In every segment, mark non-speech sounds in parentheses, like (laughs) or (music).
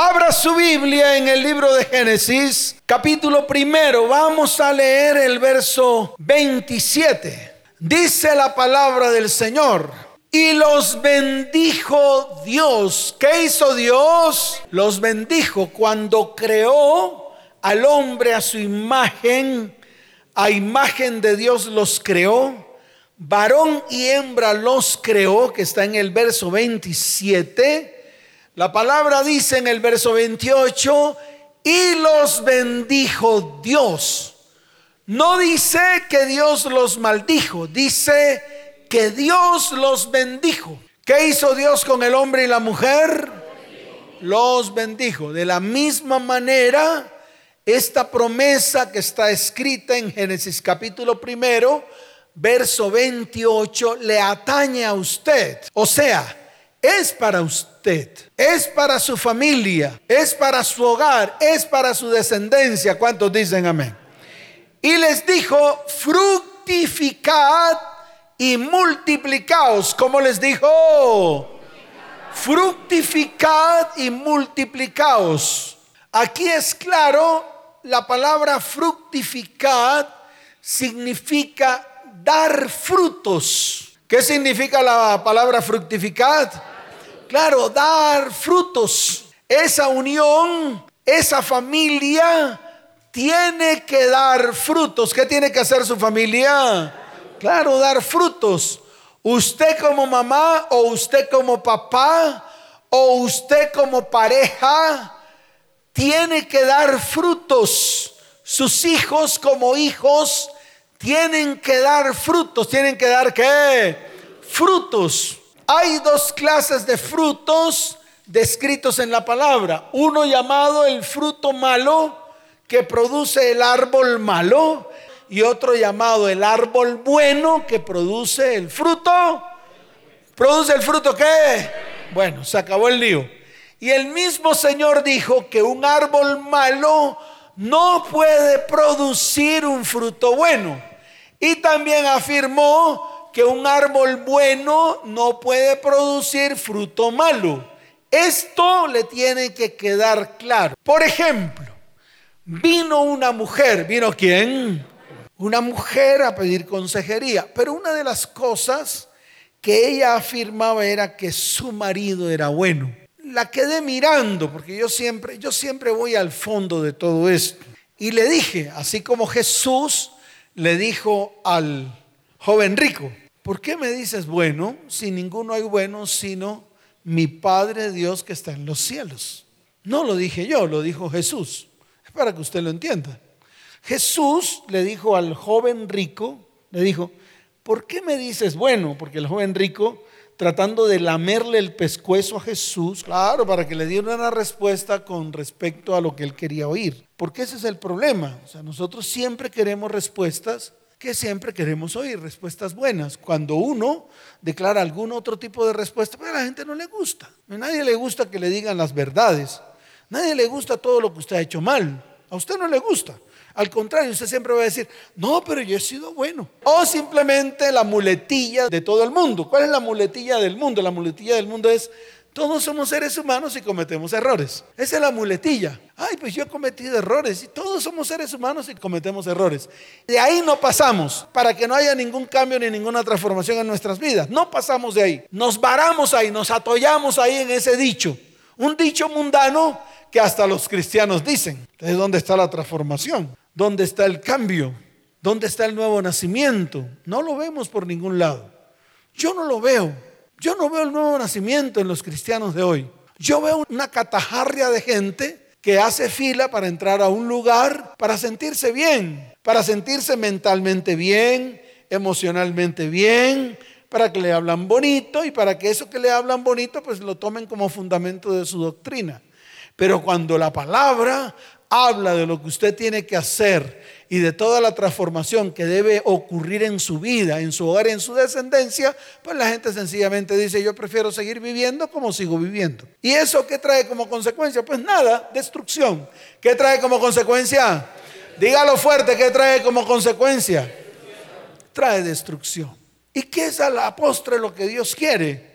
Abra su Biblia en el libro de Génesis, capítulo primero. Vamos a leer el verso 27. Dice la palabra del Señor. Y los bendijo Dios. ¿Qué hizo Dios? Los bendijo cuando creó al hombre a su imagen. A imagen de Dios los creó. Varón y hembra los creó, que está en el verso 27. La palabra dice en el verso 28, y los bendijo Dios. No dice que Dios los maldijo, dice que Dios los bendijo. ¿Qué hizo Dios con el hombre y la mujer? Los bendijo. De la misma manera, esta promesa que está escrita en Génesis capítulo primero, verso 28, le atañe a usted. O sea, es para usted, es para su familia, es para su hogar, es para su descendencia. ¿Cuántos dicen amén? Y les dijo, fructificad y multiplicaos. ¿Cómo les dijo? Fructificad y multiplicaos. Aquí es claro, la palabra fructificad significa dar frutos. ¿Qué significa la palabra fructificad? Claro, dar frutos. Esa unión, esa familia tiene que dar frutos. ¿Qué tiene que hacer su familia? Claro, dar frutos. Usted como mamá o usted como papá o usted como pareja tiene que dar frutos. Sus hijos como hijos tienen que dar frutos. ¿Tienen que dar qué? Frutos. Hay dos clases de frutos descritos en la palabra. Uno llamado el fruto malo, que produce el árbol malo, y otro llamado el árbol bueno, que produce el fruto. ¿Produce el fruto qué? Bueno, se acabó el lío. Y el mismo Señor dijo que un árbol malo no puede producir un fruto bueno. Y también afirmó que un árbol bueno no puede producir fruto malo. Esto le tiene que quedar claro. Por ejemplo, vino una mujer, ¿vino quién? Una mujer a pedir consejería, pero una de las cosas que ella afirmaba era que su marido era bueno. La quedé mirando porque yo siempre yo siempre voy al fondo de todo esto y le dije, así como Jesús le dijo al joven rico, ¿por qué me dices bueno si ninguno hay bueno sino mi Padre Dios que está en los cielos? No lo dije yo, lo dijo Jesús. Es para que usted lo entienda. Jesús le dijo al joven rico, le dijo, ¿por qué me dices bueno? Porque el joven rico, tratando de lamerle el pescuezo a Jesús, claro, para que le diera una respuesta con respecto a lo que él quería oír. Porque ese es el problema. O sea, nosotros siempre queremos respuestas que siempre queremos oír, respuestas buenas. Cuando uno declara algún otro tipo de respuesta, pues a la gente no le gusta. A nadie le gusta que le digan las verdades. A nadie le gusta todo lo que usted ha hecho mal. A usted no le gusta. Al contrario, usted siempre va a decir, no, pero yo he sido bueno. O simplemente la muletilla de todo el mundo. ¿Cuál es la muletilla del mundo? La muletilla del mundo es, todos somos seres humanos y cometemos errores. Esa es la muletilla. Ay, pues yo he cometido errores y todos somos seres humanos y cometemos errores. De ahí no pasamos para que no haya ningún cambio ni ninguna transformación en nuestras vidas. No pasamos de ahí. Nos varamos ahí, nos atollamos ahí en ese dicho. Un dicho mundano que hasta los cristianos dicen. Entonces, ¿dónde está la transformación? ¿Dónde está el cambio? ¿Dónde está el nuevo nacimiento? No lo vemos por ningún lado. Yo no lo veo. Yo no veo el nuevo nacimiento en los cristianos de hoy. Yo veo una catajarria de gente que hace fila para entrar a un lugar para sentirse bien, para sentirse mentalmente bien, emocionalmente bien, para que le hablan bonito y para que eso que le hablan bonito pues lo tomen como fundamento de su doctrina. Pero cuando la palabra habla de lo que usted tiene que hacer y de toda la transformación que debe ocurrir en su vida, en su hogar, en su descendencia, pues la gente sencillamente dice, yo prefiero seguir viviendo como sigo viviendo. ¿Y eso qué trae como consecuencia? Pues nada, destrucción. ¿Qué trae como consecuencia? Dígalo fuerte, ¿qué trae como consecuencia? Trae destrucción. ¿Y qué es a la postre lo que Dios quiere?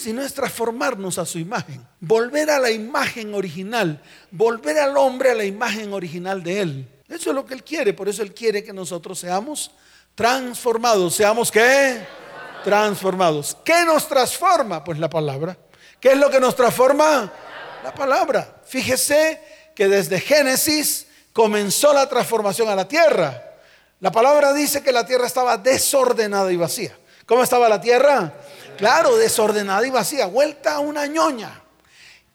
sino es transformarnos a su imagen, volver a la imagen original, volver al hombre a la imagen original de Él. Eso es lo que Él quiere, por eso Él quiere que nosotros seamos transformados. ¿Seamos qué? Transformados. ¿Qué nos transforma? Pues la palabra. ¿Qué es lo que nos transforma? La palabra. Fíjese que desde Génesis comenzó la transformación a la tierra. La palabra dice que la tierra estaba desordenada y vacía. ¿Cómo estaba la tierra? Claro, desordenada y vacía, vuelta a una ñoña.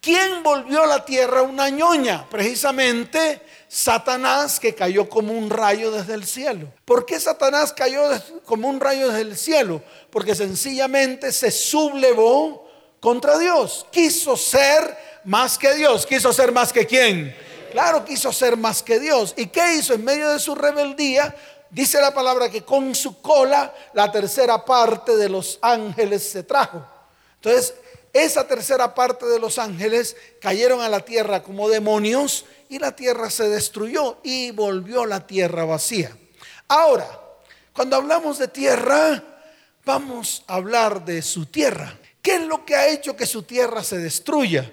¿Quién volvió la tierra una ñoña? Precisamente Satanás que cayó como un rayo desde el cielo. ¿Por qué Satanás cayó como un rayo desde el cielo? Porque sencillamente se sublevó contra Dios. Quiso ser más que Dios. ¿Quiso ser más que quién? Claro, quiso ser más que Dios. ¿Y qué hizo? En medio de su rebeldía, dice la palabra que con su cola la tercera parte de los ángeles se trajo. Entonces, esa tercera parte de los ángeles cayeron a la tierra como demonios y la tierra se destruyó y volvió la tierra vacía. Ahora, cuando hablamos de tierra, vamos a hablar de su tierra. ¿Qué es lo que ha hecho que su tierra se destruya?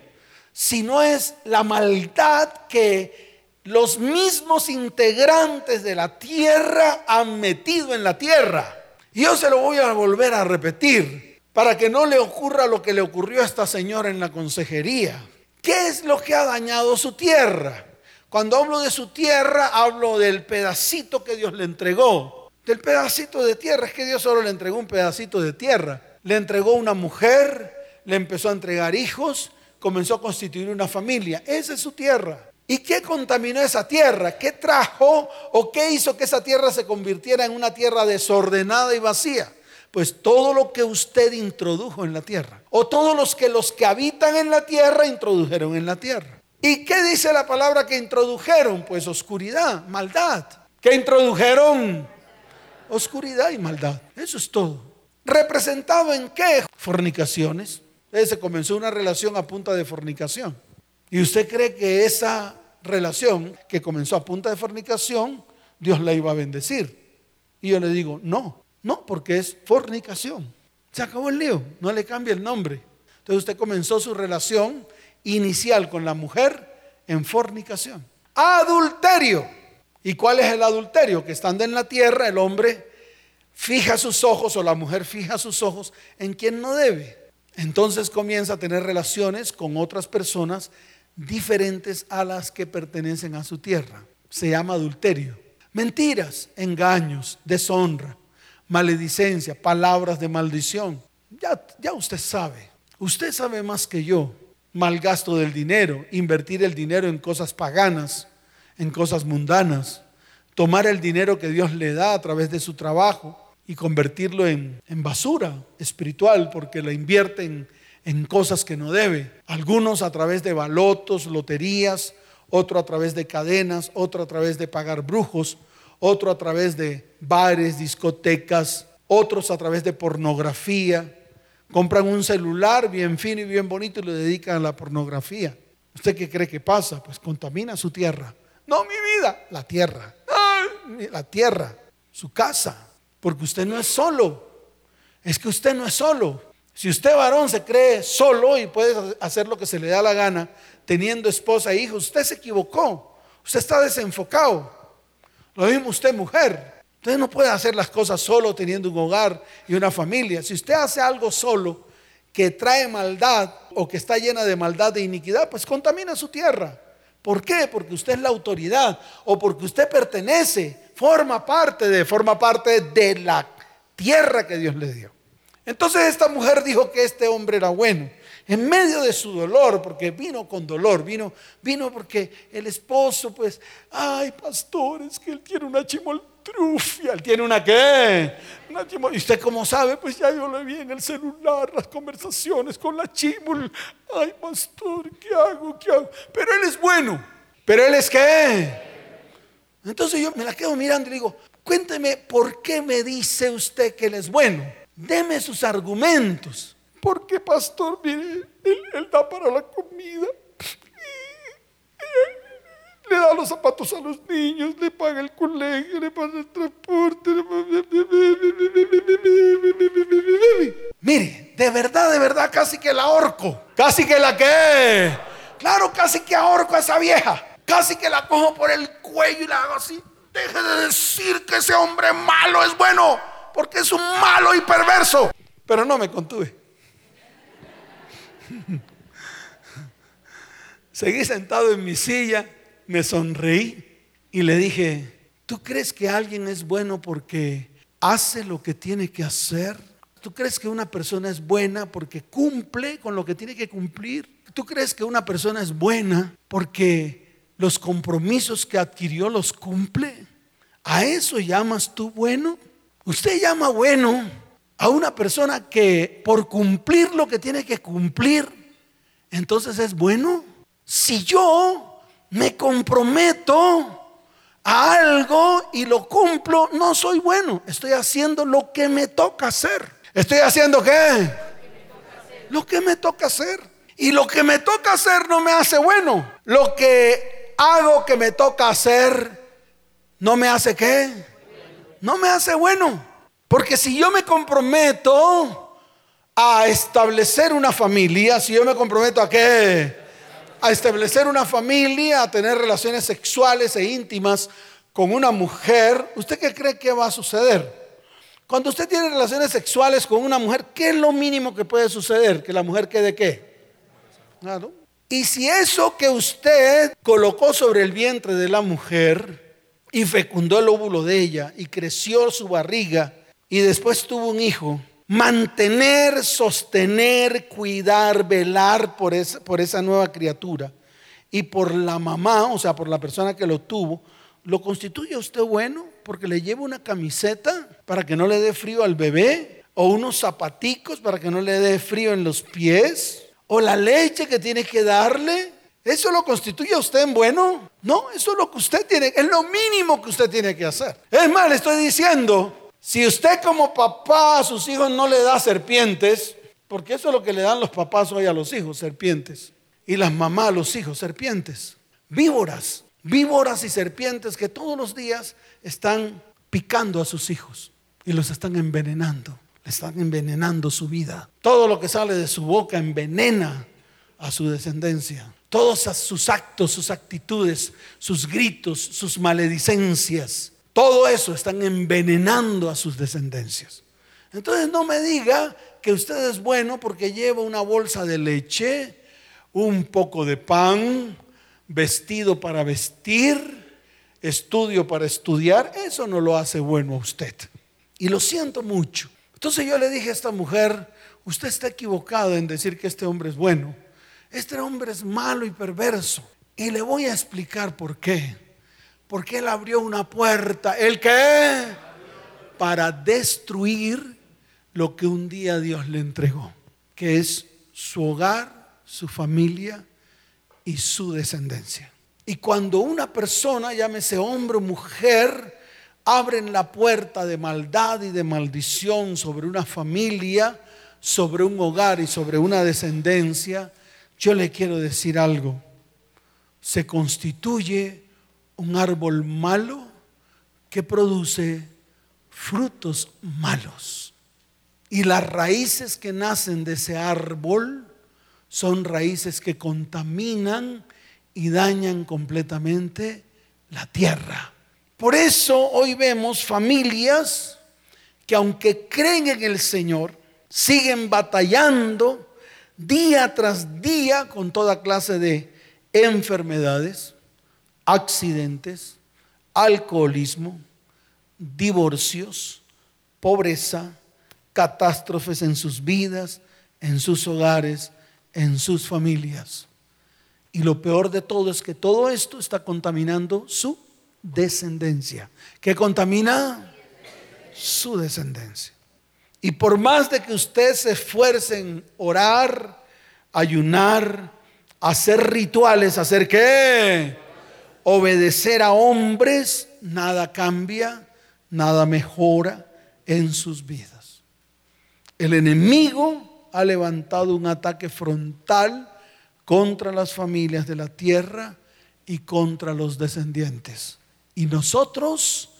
Si no es la maldad que los mismos integrantes de la tierra han metido en la tierra. Y yo se lo voy a volver a repetir para que no le ocurra lo que le ocurrió a esta señora en la consejería. ¿Qué es lo que ha dañado su tierra? Cuando hablo de su tierra, hablo del pedacito que Dios le entregó. Del pedacito de tierra, es que Dios solo le entregó un pedacito de tierra. Le entregó una mujer, le empezó a entregar hijos, comenzó a constituir una familia. Esa es su tierra. ¿Y qué contaminó esa tierra? ¿Qué trajo o qué hizo que esa tierra se convirtiera en una tierra desordenada y vacía? Pues todo lo que usted introdujo en la tierra, o todos los que los que habitan en la tierra introdujeron en la tierra. ¿Y qué dice la palabra que introdujeron? Pues oscuridad, maldad. ¿Qué introdujeron? Oscuridad y maldad. Eso es todo. ¿Representado en qué? Fornicaciones. Se comenzó una relación a punta de fornicación. ¿Y usted cree que esa relación que comenzó a punta de fornicación, Dios la iba a bendecir? Y yo le digo, no, no, porque es fornicación. Se acabó el lío, no le cambia el nombre. Entonces usted comenzó su relación inicial con la mujer en fornicación. Adulterio. ¿Y cuál es el adulterio? Que estando en la tierra el hombre fija sus ojos o la mujer fija sus ojos en quien no debe. Entonces comienza a tener relaciones con otras personas diferentes a las que pertenecen a su tierra. Se llama adulterio. Mentiras, engaños, deshonra, maledicencia, palabras de maldición. Ya, ya usted sabe, usted sabe más que yo. Malgasto del dinero, invertir el dinero en cosas paganas, en cosas mundanas, tomar el dinero que Dios le da a través de su trabajo y convertirlo en, en basura espiritual porque la invierten en cosas que no debe. Algunos a través de balotos, loterías, otro a través de cadenas, otro a través de pagar brujos, otro a través de bares, discotecas, otros a través de pornografía. Compran un celular bien fino y bien bonito y lo dedican a la pornografía. ¿Usted qué cree que pasa? Pues contamina su tierra. No mi vida, la tierra. la tierra, su casa. Porque usted no es solo. Es que usted no es solo. Si usted varón se cree solo y puede hacer lo que se le da la gana, teniendo esposa e hijos, usted se equivocó. Usted está desenfocado. Lo mismo usted, mujer. Usted no puede hacer las cosas solo teniendo un hogar y una familia. Si usted hace algo solo que trae maldad o que está llena de maldad e iniquidad, pues contamina su tierra. ¿Por qué? Porque usted es la autoridad o porque usted pertenece, forma parte de, forma parte de la tierra que Dios le dio. Entonces esta mujer dijo que este hombre era bueno en medio de su dolor, porque vino con dolor, vino, vino porque el esposo, pues, ay, pastor, es que él tiene una chimoltrufia, él tiene una qué, una chimol, y usted como sabe, pues ya yo le vi en el celular las conversaciones con la chimol, ay, pastor, ¿qué hago? ¿Qué hago? Pero él es bueno, pero él es qué. Entonces yo me la quedo mirando y digo, cuénteme, ¿por qué me dice usted que él es bueno? Deme sus argumentos. Porque, pastor, mire, él, da para la comida. Le da los zapatos a los niños, le paga el colegio, le paga el transporte. Mire, de verdad, de verdad, casi que la ahorco. Casi que la que. Claro, casi que ahorco a esa vieja. Casi que la cojo por el cuello y la hago así. Deje de decir que ese hombre malo es bueno, porque es un malo y perverso. Pero no me contuve. Seguí sentado en mi silla, me sonreí y le dije, ¿tú crees que alguien es bueno porque hace lo que tiene que hacer? ¿Tú crees que una persona es buena porque cumple con lo que tiene que cumplir? ¿Tú crees que una persona es buena porque los compromisos que adquirió los cumple? ¿A eso llamas tú bueno? Usted llama bueno a una persona que por cumplir lo que tiene que cumplir, entonces es bueno. Si yo me comprometo a algo y lo cumplo, no soy bueno. Estoy haciendo lo que me toca hacer. ¿Estoy haciendo qué? Lo que me toca hacer. Y lo que me toca hacer no me hace bueno. Lo que hago que me toca hacer no me hace qué? No me hace bueno. Porque si yo me comprometo a establecer una familia, si yo me comprometo a qué? a establecer una familia, a tener relaciones sexuales e íntimas con una mujer, ¿usted qué cree que va a suceder? Cuando usted tiene relaciones sexuales con una mujer, ¿qué es lo mínimo que puede suceder? Que la mujer quede qué? Claro. Y si eso que usted colocó sobre el vientre de la mujer y fecundó el óvulo de ella y creció su barriga y después tuvo un hijo, mantener, sostener, cuidar, velar por esa, nueva criatura y por la mamá, o sea, por la persona que lo tuvo, ¿lo constituye usted bueno? Porque le lleva una camiseta para que no le dé frío al bebé, o unos zapaticos para que no le dé frío en los pies, o la leche que tiene que darle. ¿Eso lo constituye usted en bueno? No, eso es lo que usted tiene, es lo mínimo que usted tiene que hacer. Es más, le estoy diciendo si usted como papá a sus hijos no le da serpientes, porque eso es lo que le dan los papás hoy a los hijos, serpientes, y las mamás a los hijos, serpientes, víboras, víboras y serpientes que todos los días están picando a sus hijos y los están envenenando, le están envenenando su vida. Todo lo que sale de su boca envenena a su descendencia. Todos sus actos, sus actitudes, sus gritos, sus maledicencias todo eso están envenenando a sus descendencias. Entonces no me diga que usted es bueno porque lleva una bolsa de leche, un poco de pan, vestido para vestir, estudio para estudiar. Eso no lo hace bueno a usted. Y lo siento mucho. Entonces yo le dije a esta mujer, usted está equivocado en decir que este hombre es bueno. Este hombre es malo y perverso. Y le voy a explicar por qué. Porque Él abrió una puerta. ¿El qué? Para destruir lo que un día Dios le entregó, que es su hogar, su familia y su descendencia. Y cuando una persona, llámese hombre o mujer, abren la puerta de maldad y de maldición sobre una familia, sobre un hogar y sobre una descendencia, yo le quiero decir algo. Se constituye un árbol malo que produce frutos malos. Y las raíces que nacen de ese árbol son raíces que contaminan y dañan completamente la tierra. Por eso hoy vemos familias que aunque creen en el Señor, siguen batallando día tras día con toda clase de enfermedades, accidentes, alcoholismo, divorcios, pobreza, catástrofes en sus vidas, en sus hogares, en sus familias. Y lo peor de todo es que todo esto está contaminando su descendencia. ¿Qué contamina? Su descendencia. Y por más de que usted se esfuerce en orar, ayunar, hacer rituales, hacer qué? Obedecer a hombres, nada cambia, nada mejora en sus vidas. El enemigo ha levantado un ataque frontal contra las familias de la tierra y contra los descendientes. Y nosotros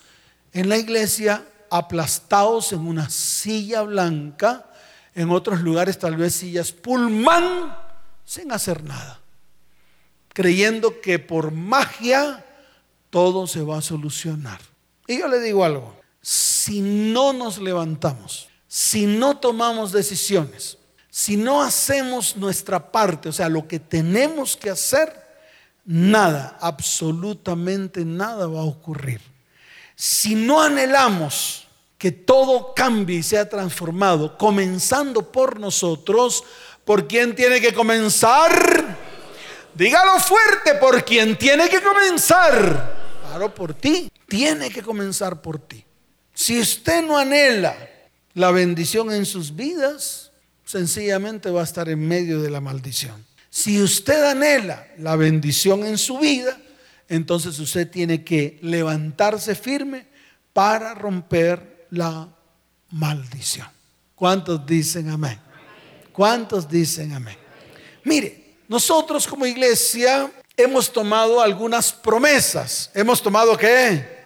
en la iglesia, aplastados en una silla blanca, En otros lugares tal vez sillas pulmán sin hacer nada, creyendo que por magia todo se va a solucionar. Y yo le digo algo, si no nos levantamos, si no tomamos decisiones, si no hacemos nuestra parte, o sea, lo que tenemos que hacer, nada, absolutamente nada va a ocurrir. Si no anhelamos que todo cambie y sea transformado, comenzando por nosotros, ¿por quién tiene que comenzar? Dígalo fuerte, ¿por quién tiene que comenzar? Claro, por ti. Tiene que comenzar por ti. Si usted no anhela la bendición en sus vidas, sencillamente va a estar en medio de la maldición. Si usted anhela la bendición en su vida, entonces usted tiene que levantarse firme para romper la maldición. ¿Cuántos dicen amén? ¿Cuántos dicen amén? Mire, nosotros como iglesia hemos tomado algunas promesas. ¿Hemos tomado qué?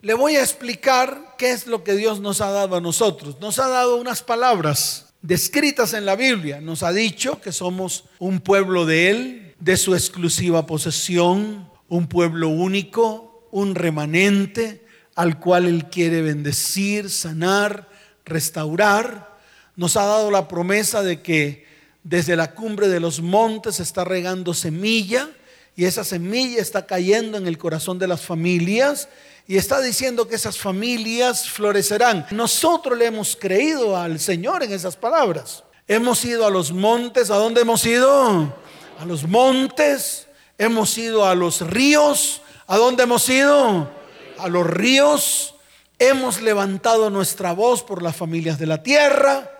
Le voy a explicar qué es lo que Dios nos ha dado a nosotros. Nos ha dado unas palabras descritas en la Biblia. Nos ha dicho que somos un pueblo de Él, de su exclusiva posesión, un pueblo único, un remanente al cual Él quiere bendecir, sanar, restaurar. Nos ha dado la promesa de que desde la cumbre de los montes está regando semilla y esa semilla está cayendo en el corazón de las familias y está diciendo que esas familias florecerán. Nosotros le hemos creído al Señor en esas palabras. Hemos ido a los montes. ¿A dónde hemos ido? A los montes. Hemos ido a los ríos. ¿A dónde hemos ido? A los ríos. Hemos levantado nuestra voz por las familias de la tierra.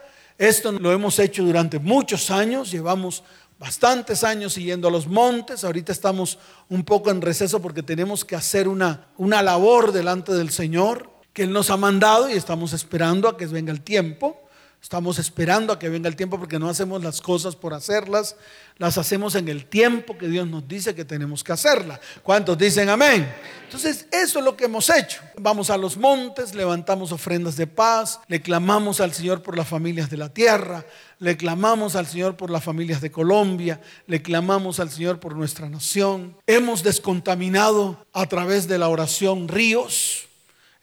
Esto lo hemos hecho durante muchos años. Llevamos bastantes años siguiendo a los montes. Ahorita estamos un poco en receso porque tenemos que hacer una, una labor delante del Señor que Él nos ha mandado y estamos esperando a que venga el tiempo. Estamos esperando a que venga el tiempo porque no hacemos las cosas por hacerlas, las hacemos en el tiempo que Dios nos dice que tenemos que hacerlas. ¿Cuántos dicen amén? Entonces, eso es lo que hemos hecho. Vamos a los montes, levantamos ofrendas de paz, le clamamos al Señor por las familias de la tierra, le clamamos al Señor por las familias de Colombia, le clamamos al Señor por nuestra nación. Hemos descontaminado a través de la oración ríos.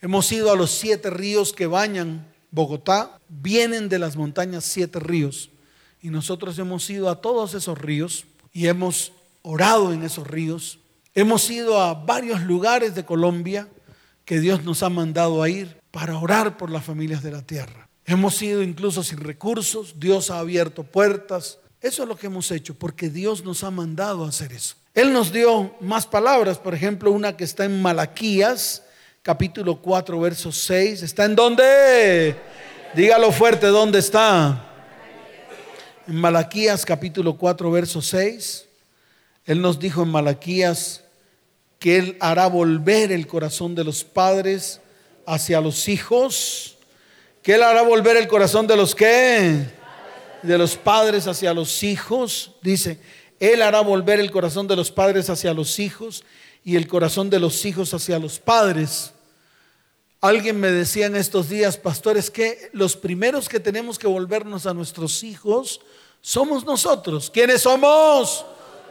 Hemos ido a los siete ríos que bañan Bogotá, vienen de las montañas siete ríos y nosotros hemos ido a todos esos ríos y hemos orado en esos ríos. Hemos ido a varios lugares de Colombia que Dios nos ha mandado a ir para orar por las familias de la tierra. Hemos ido incluso sin recursos, Dios ha abierto puertas. Eso es lo que hemos hecho porque Dios nos ha mandado a hacer eso. Él nos dio más palabras, por ejemplo, una que está en Malaquías, capítulo 4, verso 6. ¿Está en dónde? Dígalo fuerte, ¿dónde está? En Malaquías capítulo 4, verso 6. Él nos dijo en Malaquías que Él hará volver el corazón de los padres hacia los hijos. Que Él hará volver el corazón de los que? De los padres hacia los hijos. Dice, Él hará volver el corazón de los padres hacia los hijos y el corazón de los hijos hacia los padres. Alguien me decía en estos días, pastores, que los primeros que tenemos que volvernos a nuestros hijos somos nosotros. ¿Quiénes somos?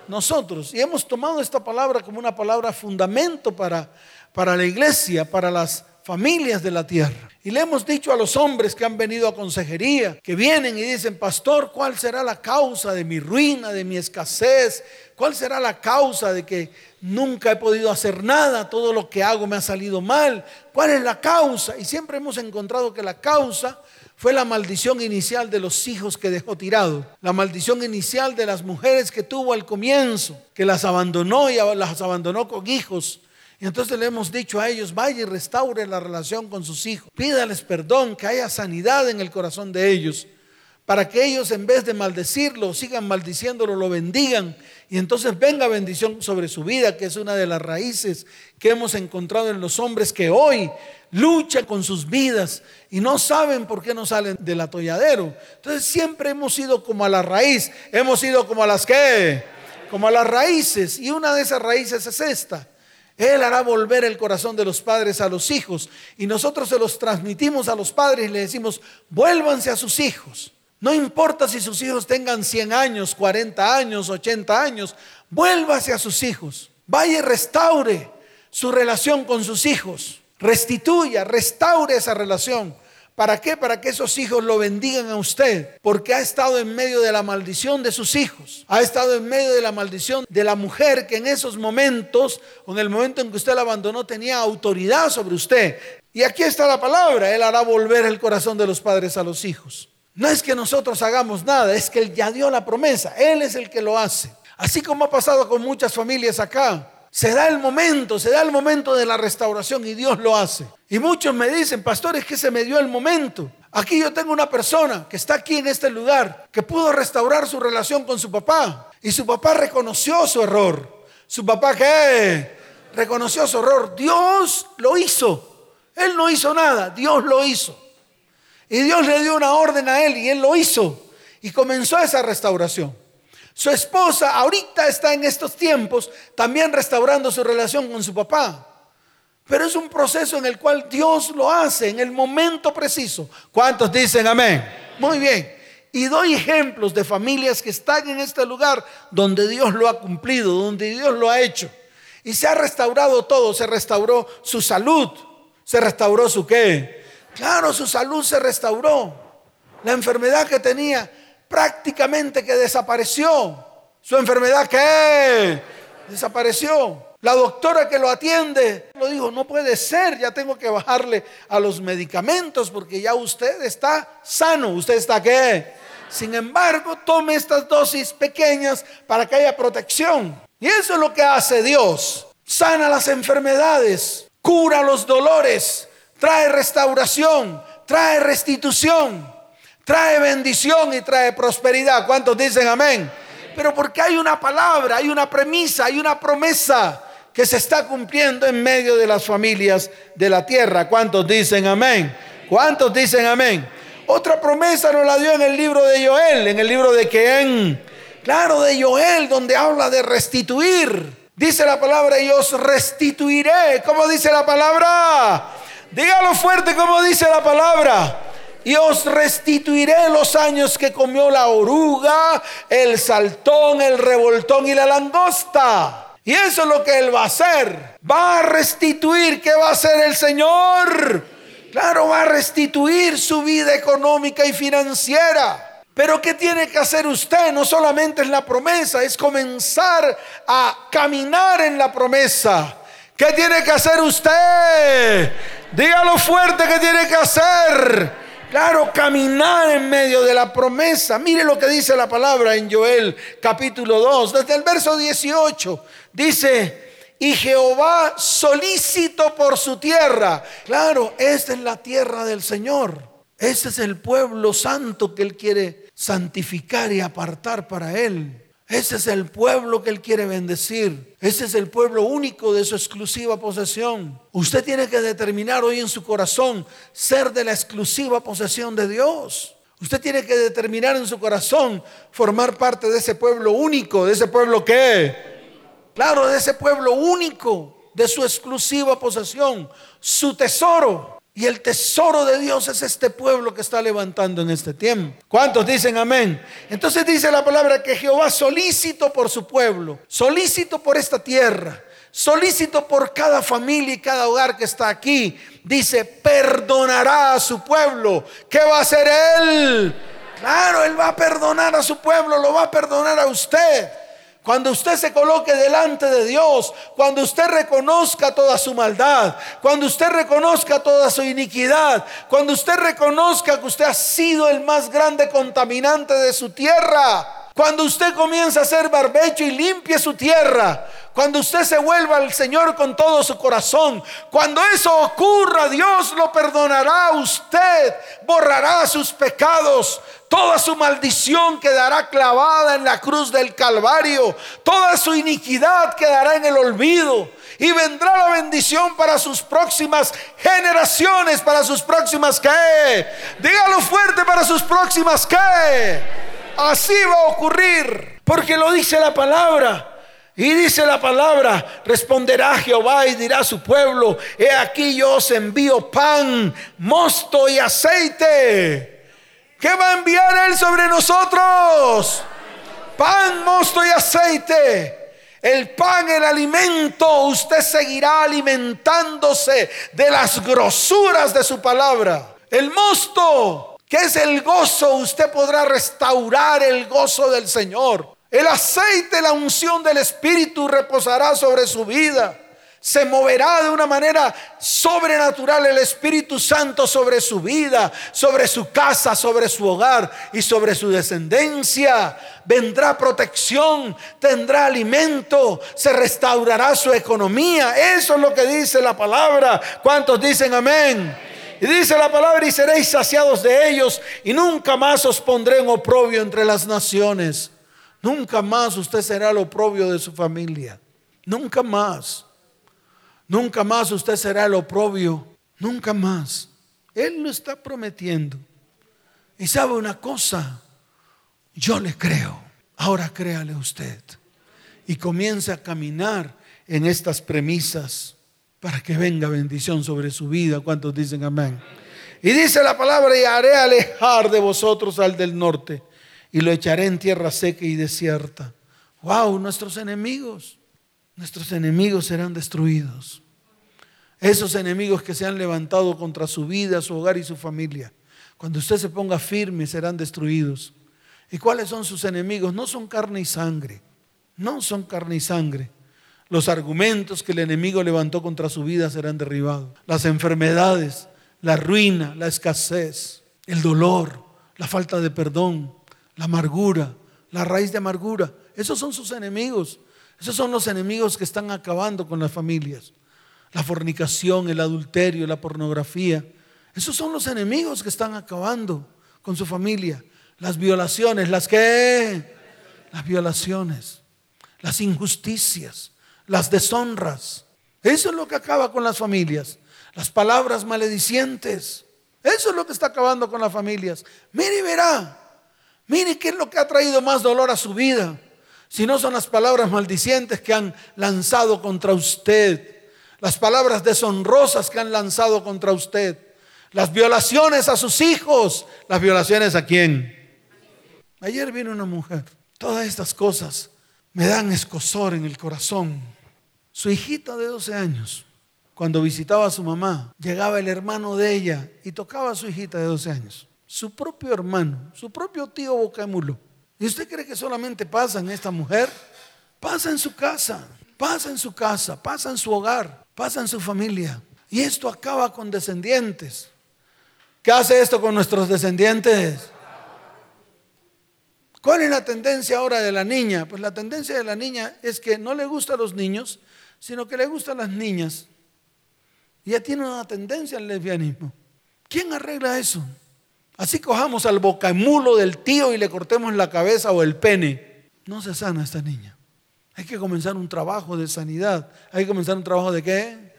Nosotros. Y hemos tomado esta palabra como una palabra fundamento para, para la iglesia, para las familias de la tierra. Y le hemos dicho a los hombres que han venido a consejería, que vienen y dicen, pastor, ¿cuál será la causa de mi ruina, de mi escasez? ¿Cuál será la causa de que nunca he podido hacer nada? Todo lo que hago me ha salido mal. ¿Cuál es la causa? Y siempre hemos encontrado que la causa fue la maldición inicial de los hijos que dejó tirado, la maldición inicial de las mujeres que tuvo al comienzo, que las abandonó y las abandonó con hijos y entonces le hemos dicho a ellos, vaya y restaure la relación con sus hijos. Pídales perdón, que haya sanidad en el corazón de ellos, para que ellos en vez de maldecirlo, sigan maldiciéndolo, lo bendigan. Y entonces venga bendición sobre su vida, que es una de las raíces que hemos encontrado en los hombres que hoy luchan con sus vidas y no saben por qué no salen del atolladero. Entonces siempre hemos ido como a la raíz, hemos ido como a las que, como a las raíces. Y una de esas raíces es esta Él hará volver el corazón de los padres a los hijos. Y nosotros se los transmitimos a los padres y le decimos, vuélvanse a sus hijos. No importa si sus hijos tengan 100 años, 40 años, 80 años, vuélvase a sus hijos. Vaya y restaure su relación con sus hijos. Restituya, restaure esa relación. ¿Para qué? Para que esos hijos lo bendigan a usted. Porque ha estado en medio de la maldición de sus hijos. Ha estado en medio de la maldición de la mujer que en esos momentos, o en el momento en que usted la abandonó, tenía autoridad sobre usted. Y aquí está la palabra. Él hará volver el corazón de los padres a los hijos. No es que nosotros hagamos nada, es que Él ya dio la promesa. Él es el que lo hace. Así como ha pasado con muchas familias acá. Se da el momento, se da el momento de la restauración y Dios lo hace. Y muchos me dicen, pastor, es que se me dio el momento. Aquí yo tengo una persona que está aquí en este lugar, que pudo restaurar su relación con su papá. Y su papá reconoció su error. ¿Su papá qué? Reconoció su error. Dios lo hizo. Él no hizo nada, Dios lo hizo. Y Dios le dio una orden a él y él lo hizo. Y comenzó esa restauración. Su esposa ahorita está en estos tiempos también restaurando su relación con su papá. Pero es un proceso en el cual Dios lo hace en el momento preciso. ¿Cuántos dicen amén? Muy bien. Y doy ejemplos de familias que están en este lugar donde Dios lo ha cumplido, donde Dios lo ha hecho. Y se ha restaurado todo. Se restauró su salud. Se restauró su qué? Claro, su salud se restauró. La enfermedad que tenía prácticamente que desapareció. Su enfermedad que desapareció. La doctora que lo atiende lo dijo, no puede ser, ya tengo que bajarle a los medicamentos porque ya usted está sano. ¿Usted está qué? Sin embargo, tome estas dosis pequeñas para que haya protección. Y eso es lo que hace Dios. Sana las enfermedades, cura los dolores, trae restauración, trae restitución, trae bendición y trae prosperidad. ¿Cuántos dicen amén? Pero porque hay una palabra, hay una premisa, hay una promesa que se está cumpliendo en medio de las familias de la tierra. ¿Cuántos dicen amén? ¿Cuántos dicen amén? Otra promesa nos la dio en el libro de Joel, en el libro de quién? Claro, de Joel, donde habla de restituir. Dice la palabra, y restituiré. ¿Cómo dice la palabra? Dígalo fuerte como dice la palabra. Y os restituiré los años que comió la oruga, el saltón, el revoltón y la langosta. Y eso es lo que Él va a hacer. Va a restituir. ¿Qué va a hacer el Señor? Claro, va a restituir su vida económica y financiera. Pero ¿qué tiene que hacer usted? No solamente es la promesa, es comenzar a caminar en la promesa. ¿Qué tiene que hacer usted? Dígalo fuerte que tiene que hacer. Claro, caminar en medio de la promesa. Mire lo que dice la palabra en Joel capítulo 2, desde el verso 18. Dice, y Jehová solícito por su tierra. Claro, esta es la tierra del Señor. Este es el pueblo santo que Él quiere santificar y apartar para Él. Ese es el pueblo que Él quiere bendecir. Ese es el pueblo único de su exclusiva posesión. Usted tiene que determinar hoy en su corazón ser de la exclusiva posesión de Dios. Usted tiene que determinar en su corazón formar parte de ese pueblo único, de ese pueblo que, claro, de ese pueblo único, de su exclusiva posesión, su tesoro. Y el tesoro de Dios es este pueblo que está levantando en este tiempo. ¿Cuántos dicen amén? Entonces dice la palabra que Jehová solícito por su pueblo, solícito por esta tierra, solícito por cada familia y cada hogar que está aquí, dice, perdonará a su pueblo. ¿Qué va a hacer él? Claro, él va a perdonar a su pueblo, lo va a perdonar a usted. Cuando usted se coloque delante de Dios, cuando usted reconozca toda su maldad, cuando usted reconozca toda su iniquidad, cuando usted reconozca que usted ha sido el más grande contaminante de su tierra, cuando usted comienza a hacer barbecho y limpie su tierra, cuando usted se vuelva al Señor con todo su corazón, cuando eso ocurra, Dios lo perdonará a usted, borrará sus pecados, Toda su maldición quedará clavada en la cruz del Calvario. Toda su iniquidad quedará en el olvido. Y vendrá la bendición para sus próximas generaciones, para sus próximas que. Dígalo fuerte para sus próximas que. Así va a ocurrir. Porque lo dice la palabra. Y dice la palabra, responderá Jehová y dirá a su pueblo, he aquí yo os envío pan, mosto y aceite. ¿Qué va a enviar Él sobre nosotros? Pan, mosto y aceite. El pan, el alimento, usted seguirá alimentándose de las grosuras de su palabra. El mosto, que es el gozo, usted podrá restaurar el gozo del Señor. El aceite, la unción del Espíritu reposará sobre su vida. Se moverá de una manera sobrenatural el Espíritu Santo sobre su vida, sobre su casa, sobre su hogar y sobre su descendencia. Vendrá protección, tendrá alimento, se restaurará su economía. Eso es lo que dice la palabra. ¿Cuántos dicen amén? Y dice la palabra, y seréis saciados de ellos, y nunca más os pondré en oprobio entre las naciones. Nunca más usted será el oprobio de su familia. Nunca más. Nunca más usted será el oprobio. Nunca más. Él lo está prometiendo. Y sabe una cosa, yo le creo. Ahora créale usted. Y comience a caminar en estas premisas para que venga bendición sobre su vida. ¿Cuántos dicen amén? Y dice la palabra, y haré alejar de vosotros al del norte y lo echaré en tierra seca y desierta. Wow, nuestros enemigos, nuestros enemigos serán destruidos. Esos enemigos que se han levantado contra su vida, su hogar y su familia, cuando usted se ponga firme serán destruidos. ¿Y cuáles son sus enemigos? No son carne y sangre, no son carne y sangre. Los argumentos que el enemigo levantó contra su vida serán derribados. Las enfermedades, la ruina, la escasez, el dolor, la falta de perdón, la amargura, la raíz de amargura. Esos son sus enemigos. Esos son los enemigos que están acabando con las familias. La fornicación, el adulterio, la pornografía. Esos son los enemigos que están acabando con su familia. Las violaciones, las que... Las violaciones, las injusticias, las deshonras. Eso es lo que acaba con las familias. Las palabras maledicientes. Eso es lo que está acabando con las familias. Mire y verá. Mire qué es lo que ha traído más dolor a su vida. Si no son las palabras maldicientes que han lanzado contra usted, las palabras deshonrosas que han lanzado contra usted, las violaciones a sus hijos, las violaciones a quién. Ayer vino una mujer. Todas estas cosas me dan escosor en el corazón. Su hijita de 12 años, cuando visitaba a su mamá, llegaba el hermano de ella y tocaba a su hijita de 12 años su propio hermano, su propio tío Bocamulo. ¿Y usted cree que solamente pasa en esta mujer? Pasa en su casa, pasa en su casa, pasa en su hogar, pasa en su familia. Y esto acaba con descendientes. ¿Qué hace esto con nuestros descendientes? ¿Cuál es la tendencia ahora de la niña? Pues la tendencia de la niña es que no le gusta a los niños, sino que le gustan las niñas. Ya tiene una tendencia al lesbianismo. ¿Quién arregla eso? Así cojamos al bocamulo del tío y le cortemos la cabeza o el pene. No se sana esta niña. Hay que comenzar un trabajo de sanidad. Hay que comenzar un trabajo de qué?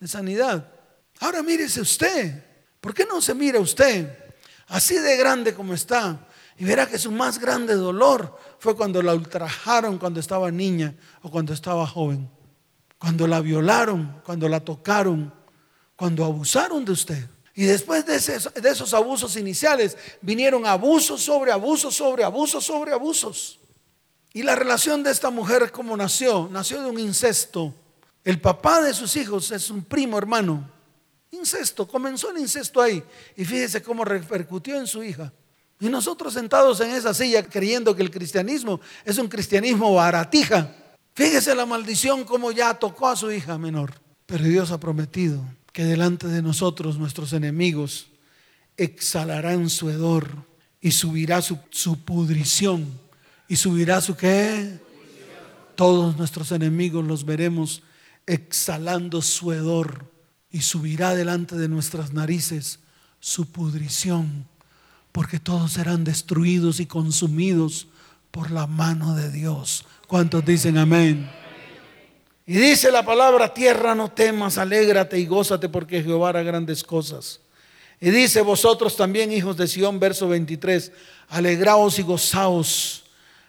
De sanidad. Ahora mírese usted. ¿Por qué no se mira usted así de grande como está? Y verá que su más grande dolor fue cuando la ultrajaron cuando estaba niña o cuando estaba joven. Cuando la violaron, cuando la tocaron, cuando abusaron de usted. Y después de, esos abusos iniciales vinieron abusos sobre abusos sobre abusos sobre abusos. Y la relación de esta mujer, ¿cómo nació? Nació de un incesto. El papá de sus hijos es un primo hermano. Incesto, comenzó el incesto ahí. Y fíjese cómo repercutió en su hija. Y nosotros sentados en esa silla creyendo que el cristianismo es un cristianismo baratija. Fíjese la maldición como ya tocó a su hija menor. Pero Dios ha prometido que delante de nosotros nuestros enemigos exhalarán su hedor y subirá su, pudrición y subirá su qué. Todos nuestros enemigos los veremos exhalando su hedor y subirá delante de nuestras narices su pudrición, porque todos serán destruidos y consumidos por la mano de Dios. ¿Cuántos dicen amén? Y dice la palabra, tierra no temas, alégrate y gózate porque Jehová hará grandes cosas. Y dice vosotros también, hijos de Sión, verso 23, alegraos y gozaos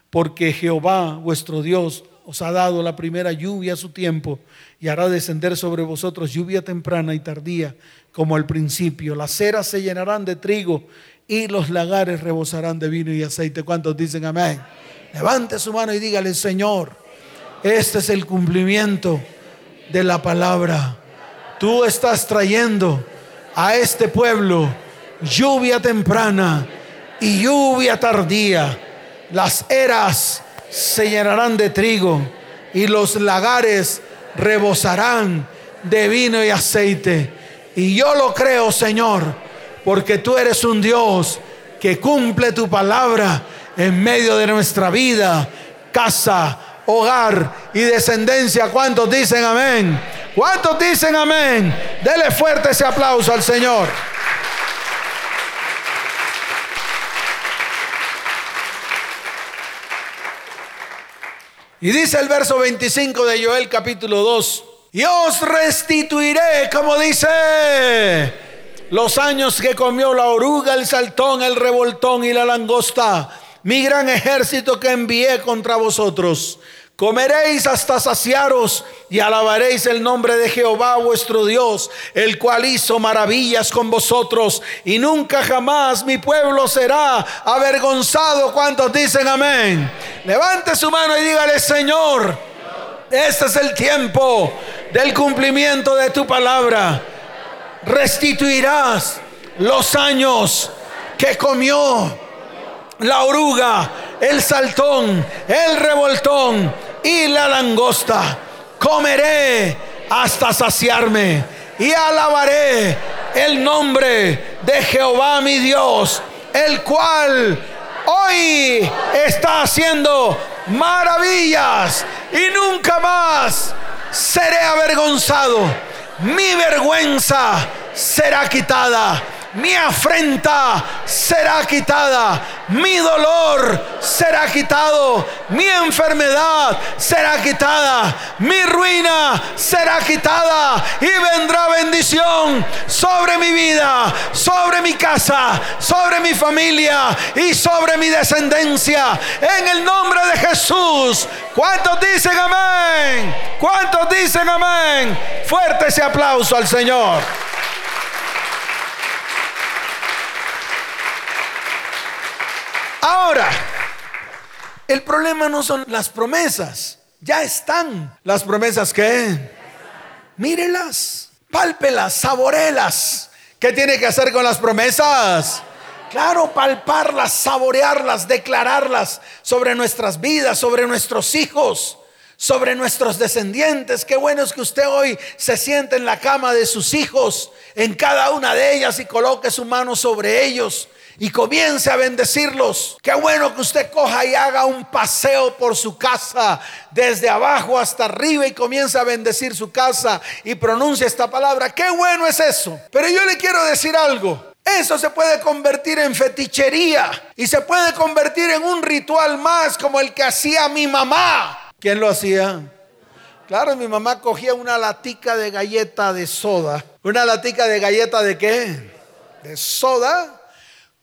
porque Jehová vuestro Dios os ha dado la primera lluvia a su tiempo y hará descender sobre vosotros lluvia temprana y tardía como al principio. Las ceras se llenarán de trigo y los lagares rebosarán de vino y aceite. ¿Cuántos dicen amén? Levante su mano y dígale, Señor, este es el cumplimiento de la palabra. Tú estás trayendo a este pueblo lluvia temprana y lluvia tardía. Las eras se llenarán de trigo y los lagares rebosarán de vino y aceite. Y yo lo creo, Señor, porque tú eres un Dios que cumple tu palabra en medio de nuestra vida, casa, hogar y descendencia. ¿Cuántos dicen amén? ¿Cuántos dicen amén? Dele fuerte ese aplauso al Señor. Y dice el verso 25 de Joel capítulo 2, y os restituiré, como dice, los años que comió la oruga, el saltón, el revoltón y la langosta, mi gran ejército que envié contra vosotros. Comeréis hasta saciaros y alabaréis el nombre de Jehová vuestro Dios, el cual hizo maravillas con vosotros y nunca jamás mi pueblo será avergonzado. ¿Cuántos dicen amén? Levante su mano y dígale, Señor, este es el tiempo del cumplimiento de tu palabra. Restituirás los años que comió la oruga, el saltón, el revoltón y la langosta. Comeré hasta saciarme y alabaré el nombre de Jehová mi Dios, el cual hoy está haciendo maravillas y nunca más seré avergonzado. Mi vergüenza será quitada mi afrenta será quitada, mi dolor será quitado, mi enfermedad será quitada, mi ruina será quitada y vendrá bendición sobre mi vida, sobre mi casa, sobre mi familia y sobre mi descendencia. En el nombre de Jesús, ¿cuántos dicen amén? ¿Cuántos dicen amén? Fuerte ese aplauso al Señor. Ahora, el problema no son las promesas, ya están. ¿Las promesas qué? Mírelas, pálpelas, saborelas. ¿Qué tiene que hacer con las promesas? Claro, palparlas, saborearlas, declararlas sobre nuestras vidas, sobre nuestros hijos, sobre nuestros descendientes. Qué bueno es que usted hoy se siente en la cama de sus hijos, en cada una de ellas y coloque su mano sobre ellos y comience a bendecirlos. Qué bueno que usted coja y haga un paseo por su casa desde abajo hasta arriba y comience a bendecir su casa y pronuncia esta palabra. Qué bueno es eso. Pero yo le quiero decir algo. Eso se puede convertir en fetichería y se puede convertir en un ritual más como el que hacía mi mamá. ¿Quién lo hacía? Claro, mi mamá cogía una latica de galleta de soda. ¿Una latica de galleta de qué? De soda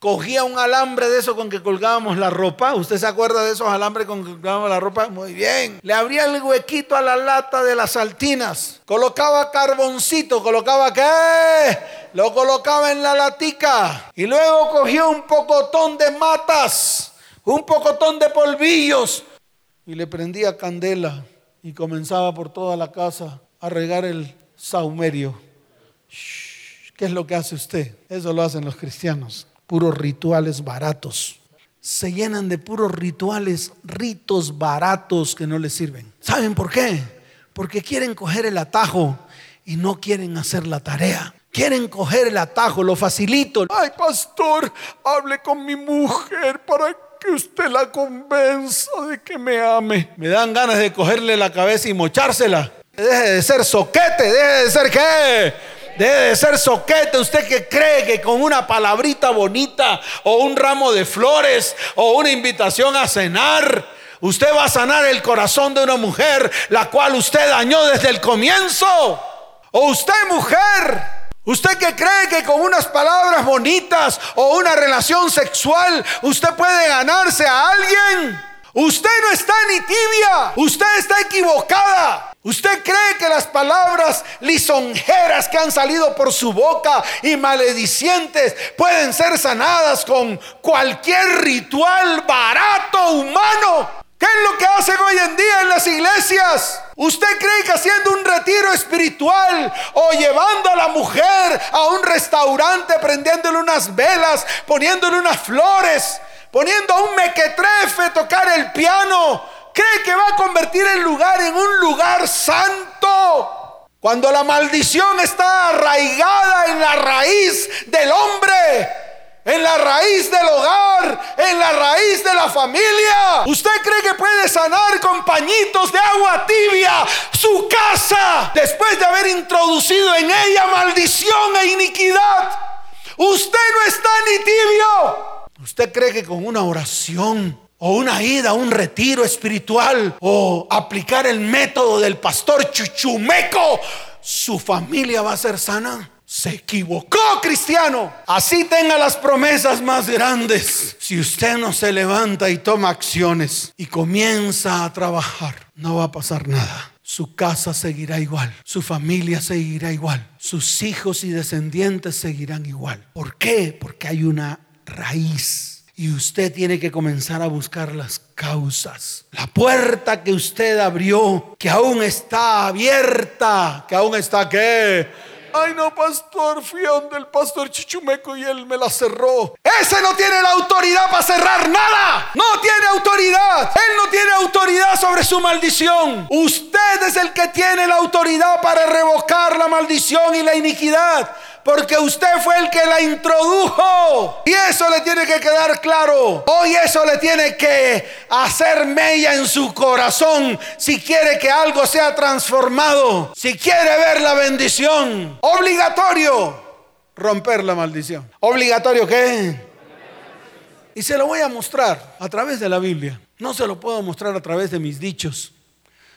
cogía un alambre de eso con que colgábamos la ropa. ¿Usted se acuerda de esos alambres con que colgábamos la ropa? Muy bien. Le abría el huequito a la lata de las saltinas. Colocaba carboncito. ¿Colocaba qué? Lo colocaba en la latica. Y luego cogía un pocotón de matas. Un pocotón de polvillos. Y le prendía candela. Y comenzaba por toda la casa a regar el saumerio. ¿Qué es lo que hace usted? Eso lo hacen los cristianos puros rituales baratos. Se llenan de puros rituales, ritos baratos que no les sirven. ¿Saben por qué? Porque quieren coger el atajo y no quieren hacer la tarea. Quieren coger el atajo, lo facilito. Ay, pastor, hable con mi mujer para que usted la convenza de que me ame. Me dan ganas de cogerle la cabeza y mochársela. Deje de ser soquete, deje de ser qué Debe de ser soquete. Usted que cree que con una palabrita bonita o un ramo de flores o una invitación a cenar, usted va a sanar el corazón de una mujer la cual usted dañó desde el comienzo. O usted mujer, usted que cree que con unas palabras bonitas o una relación sexual usted puede ganarse a alguien. Usted no está ni tibia, usted está equivocada. Usted cree que las palabras lisonjeras que han salido por su boca y maledicientes pueden ser sanadas con cualquier ritual barato humano. ¿Qué es lo que hacen hoy en día en las iglesias? ¿Usted cree que haciendo un retiro espiritual o llevando a la mujer a un restaurante, prendiéndole unas velas, poniéndole unas flores, poniendo a un mequetrefe tocar el piano, cree que va a convertir el lugar en un lugar santo? Cuando la maldición está arraigada en la raíz del hombre, en la raíz del hogar, en la raíz de la familia. ¿Usted cree que puede sanar con pañitos de agua tibia su casa después de haber introducido en ella maldición e iniquidad? Usted no está ni tibio. ¿Usted cree que con una oración o una ida a un retiro espiritual o aplicar el método del pastor chuchumeco, su familia va a ser sana? Se equivocó, cristiano. Así tenga las promesas más grandes. Si usted no se levanta y toma acciones y comienza a trabajar, no va a pasar nada. Su casa seguirá igual, su familia seguirá igual, sus hijos y descendientes seguirán igual. ¿Por qué? Porque hay una raíz. Y usted tiene que comenzar a buscar las causas. La puerta que usted abrió, que aún está abierta, que aún está que Ay, no, pastor, fui a donde el pastor Chichumeco y él me la cerró. Ese no tiene la autoridad para cerrar nada. No tiene autoridad. Él no tiene autoridad sobre su maldición. Usted es el que tiene la autoridad para revocar la maldición y la iniquidad porque usted fue el que la introdujo. Y eso le tiene que quedar claro. Hoy eso le tiene que hacer mella en su corazón si quiere que algo sea transformado, si quiere ver la bendición. Obligatorio romper la maldición. ¿Obligatorio qué? Y se lo voy a mostrar a través de la Biblia. No se lo puedo mostrar a través de mis dichos.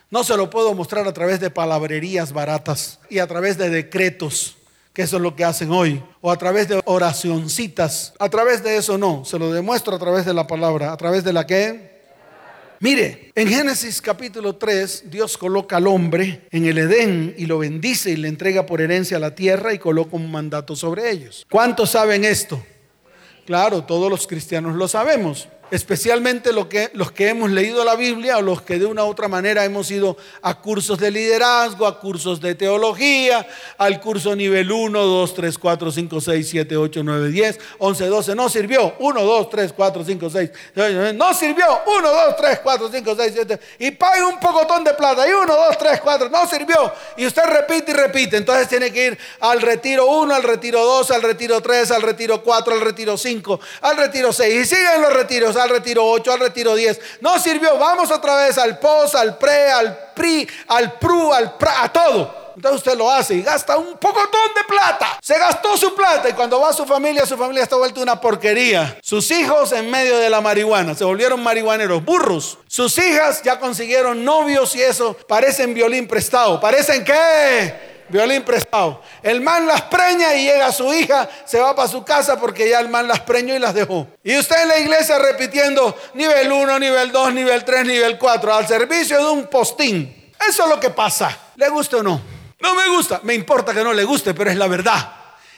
No se lo puedo mostrar a través de palabrerías baratas y a través de decretos que eso es lo que hacen hoy, o a través de oracioncitas. A través de eso no, se lo demuestro a través de la palabra, a través de la que... Mire, en Génesis capítulo 3, Dios coloca al hombre en el Edén y lo bendice y le entrega por herencia la tierra y coloca un mandato sobre ellos. ¿Cuántos saben esto? Claro, todos los cristianos lo sabemos especialmente lo que, los que hemos leído la Biblia o los que de una u otra manera hemos ido a cursos de liderazgo, a cursos de teología, al curso nivel 1, 2, 3, 4, 5, 6, 7, 8, 9, 10, 11, 12, no sirvió, 1, 2, 3, 4, 5, 6, no sirvió, 1, 2, 3, 4, 5, 6, 7, y pague un pocotón de plata, y 1, 2, 3, 4, no sirvió, y usted repite y repite, entonces tiene que ir al retiro 1, al retiro 2, al retiro 3, al retiro 4, al retiro 5, al retiro 6, y siguen los retiros al retiro 8, al retiro 10. No sirvió, vamos otra vez al POS, al PRE, al PRI, al PRU, al PRA, a todo. Entonces usted lo hace y gasta un pocotón de plata. Se gastó su plata y cuando va a su familia, su familia está vuelta una porquería. Sus hijos en medio de la marihuana se volvieron marihuaneros, burros. Sus hijas ya consiguieron novios y eso parecen violín prestado. ¿Parecen qué? Violín prestado. El man las preña y llega su hija, se va para su casa porque ya el man las preñó y las dejó. Y usted en la iglesia repitiendo nivel 1, nivel 2, nivel 3, nivel 4, al servicio de un postín. Eso es lo que pasa. ¿Le gusta o no? No me gusta. Me importa que no le guste, pero es la verdad.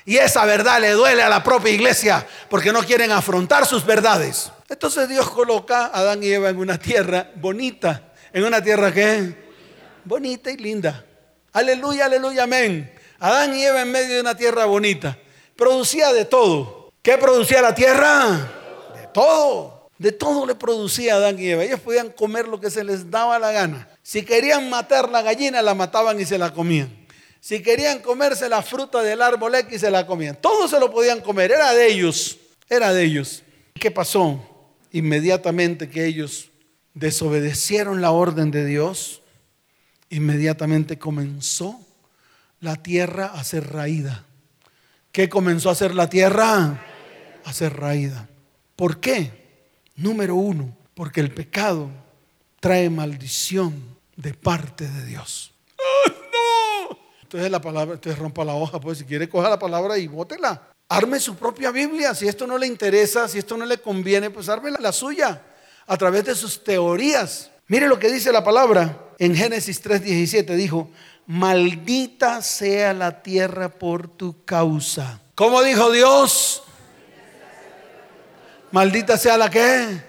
Y esa verdad le duele a la propia iglesia porque no quieren afrontar sus verdades. Entonces Dios coloca a Adán y Eva en una tierra bonita. En una tierra que bonita y linda. Aleluya, aleluya, amén. Adán y Eva en medio de una tierra bonita. Producía de todo. ¿Qué producía la tierra? De todo. De todo le producía Adán y Eva. Ellos podían comer lo que se les daba la gana. Si querían matar la gallina, la mataban y se la comían. Si querían comerse la fruta del árbol X, se la comían. Todo se lo podían comer. Era de ellos. Era de ellos. ¿Qué pasó? Inmediatamente que ellos desobedecieron la orden de Dios, inmediatamente comenzó la tierra a ser raída. ¿Qué comenzó a hacer la tierra? A ser raída. ¿Por qué? Número uno, porque el pecado trae maldición de parte de Dios. no! Entonces la palabra, usted rompa la hoja, pues si quiere coja la palabra y bótela. Arme su propia Biblia. Si esto no le interesa, si esto no le conviene, pues arme la suya. a través de sus teorías. Mire lo que dice la palabra en Génesis 3:17. Dijo, maldita sea la tierra por tu causa. ¿Cómo dijo Dios? Maldita sea la que.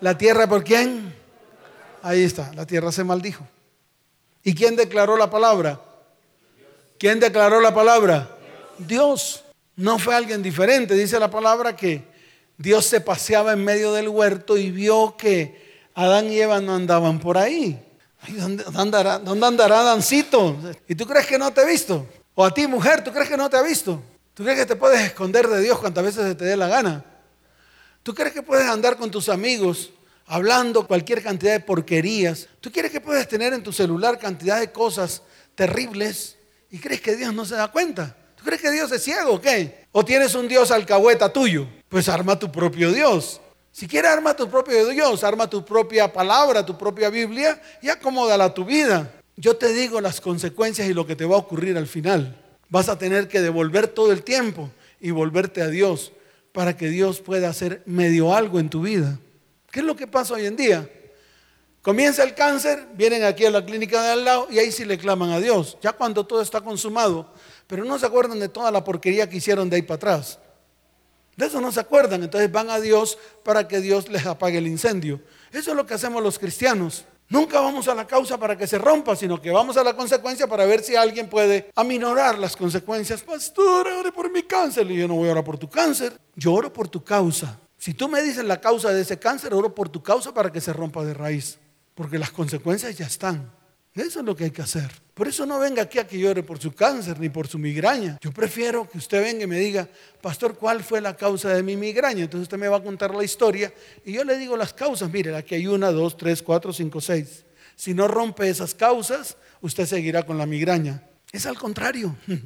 La tierra por quién? Ahí está, la tierra se maldijo. ¿Y quién declaró la palabra? ¿Quién declaró la palabra? Dios. No fue alguien diferente. Dice la palabra que Dios se paseaba en medio del huerto y vio que Adán y Eva no andaban por ahí. ¿Dónde, andará, ¿Dónde andará Adancito? ¿Y tú crees que no te ha visto? O a ti, mujer, ¿tú crees que no te ha visto? ¿Tú crees que te puedes esconder de Dios cuantas veces te dé la gana? ¿Tú crees que puedes andar con tus amigos hablando cualquier cantidad de porquerías? ¿Tú crees que puedes tener en tu celular cantidad de cosas terribles y crees que Dios no se da cuenta? ¿Tú crees que Dios es ciego o qué? ¿O tienes un Dios alcahueta tuyo? Pues arma tu propio Dios. Si quieres arma tu propio Dios, arma tu propia palabra, tu propia Biblia y acomódala a tu vida. Yo te digo las consecuencias y lo que te va a ocurrir al final. Vas a tener que devolver todo el tiempo y volverte a Dios para que Dios pueda hacer medio algo en tu vida. ¿Qué es lo que pasa hoy en día? Comienza el cáncer, vienen aquí a la clínica de al lado y ahí sí le claman a Dios, ya cuando todo está consumado, pero no se acuerdan de toda la porquería que hicieron de ahí para atrás. De eso no se acuerdan, entonces van a Dios para que Dios les apague el incendio. Eso es lo que hacemos los cristianos. Nunca vamos a la causa para que se rompa, sino que vamos a la consecuencia para ver si alguien puede aminorar las consecuencias. Pastor, ore por mi cáncer. Y yo no voy a orar por tu cáncer, yo oro por tu causa. Si tú me dices la causa de ese cáncer, oro por tu causa para que se rompa de raíz, porque las consecuencias ya están. Eso es lo que hay que hacer. Por eso no venga aquí a que llore por su cáncer ni por su migraña. Yo prefiero que usted venga y me diga, pastor, ¿cuál fue la causa de mi migraña? Entonces usted me va a contar la historia y yo le digo las causas. Mire, aquí hay una, dos, tres, cuatro, cinco, seis. Si no rompe esas causas, usted seguirá con la migraña. Es al contrario. (laughs)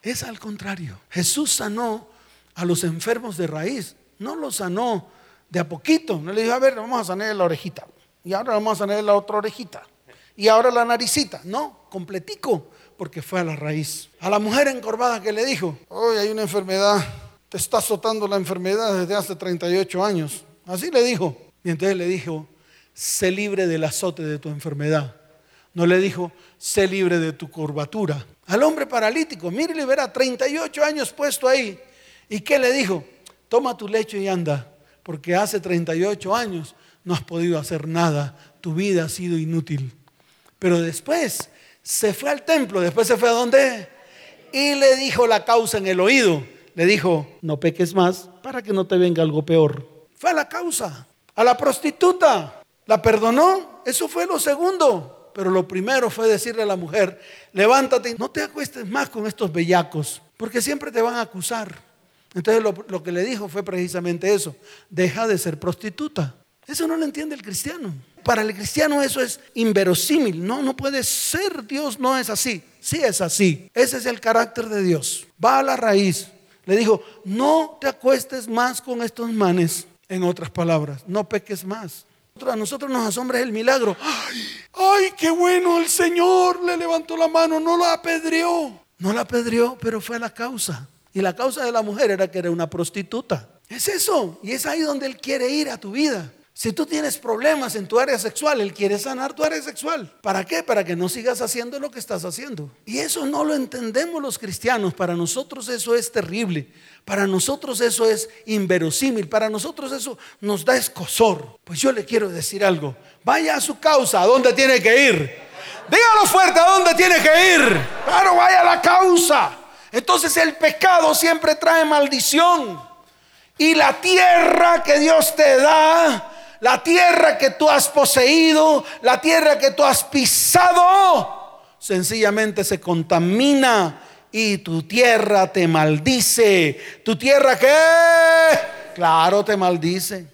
Es al contrario. Jesús sanó a los enfermos de raíz. No los sanó de a poquito. No le dijo, a ver, vamos a sanar la orejita. Y ahora vamos a sanar la otra orejita y ahora la naricita. No, completico, porque fue a la raíz. A la mujer encorvada que le dijo, hoy hay una enfermedad, te está azotando la enfermedad desde hace 38 años. Así le dijo. Y entonces le dijo, sé libre del azote de tu enfermedad. No le dijo, sé libre de tu curvatura. Al hombre paralítico, mire, le verá 38 años puesto ahí. ¿Y qué le dijo? Toma tu lecho y anda, porque hace 38 años no has podido hacer nada, tu vida ha sido inútil. Pero después se fue al templo, después se fue a dónde? Y le dijo la causa en el oído. Le dijo, no peques más para que no te venga algo peor. Fue a la causa. A la prostituta. ¿La perdonó? Eso fue lo segundo. Pero lo primero fue decirle a la mujer, levántate no te acuestes más con estos bellacos, porque siempre te van a acusar. Entonces lo, lo que le dijo fue precisamente eso, deja de ser prostituta. Eso no lo entiende el cristiano. Para el cristiano eso es inverosímil. No, no puede ser. Dios no es así. Sí es así. Ese es el carácter de Dios. Va a la raíz. Le dijo, no te acuestes más con estos manes. En otras palabras, no peques más. A nosotros nos asombra el milagro. Ay, ay, qué bueno, el Señor le levantó la mano, no la apedreó. No la apedreó, pero fue la causa. Y la causa de la mujer era que era una prostituta. Es eso. Y es ahí donde Él quiere ir a tu vida. Si tú tienes problemas en tu área sexual, Él quiere sanar tu área sexual. ¿Para qué? Para que no sigas haciendo lo que estás haciendo. Y eso no lo entendemos los cristianos. Para nosotros eso es terrible. Para nosotros eso es inverosímil. Para nosotros eso nos da escosor. Pues yo le quiero decir algo. Vaya a su causa. ¿A dónde tiene que ir? Dígalo fuerte. ¿A dónde tiene que ir? Claro, vaya a la causa. Entonces el pecado siempre trae maldición. Y la tierra que Dios te da la tierra que tú has poseído, la tierra que tú has pisado, sencillamente se contamina y tu tierra te maldice. ¿Tu tierra qué? Claro, te maldice.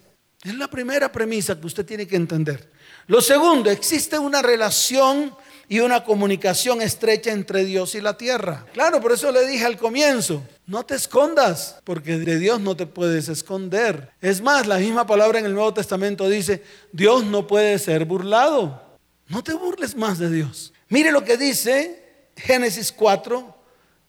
Es la primera premisa que usted tiene que entender. Lo segundo, existe una relación y una comunicación estrecha entre Dios y la tierra. Claro, por eso le dije al comienzo, no te escondas, porque de Dios no te puedes esconder. Es más, la misma palabra en el Nuevo Testamento dice, Dios no puede ser burlado. No te burles más de Dios. Mire lo que dice Génesis 4,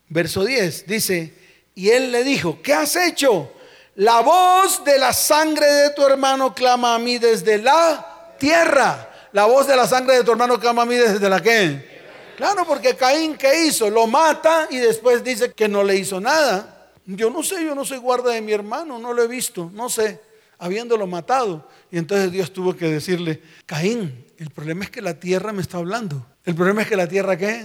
verso 10. Dice, y él le dijo, ¿qué has hecho? la voz de la sangre de tu hermano clama a mí desde la tierra. La voz de la sangre de tu hermano clama a mí desde la qué? Claro, porque Caín, ¿qué hizo? Lo mata y después dice que no le hizo nada. Yo no sé, yo no soy guarda de mi hermano, no lo he visto, no sé, habiéndolo matado. Y entonces Dios tuvo que decirle, Caín, el problema es que la tierra me está hablando. El problema es que la tierra qué?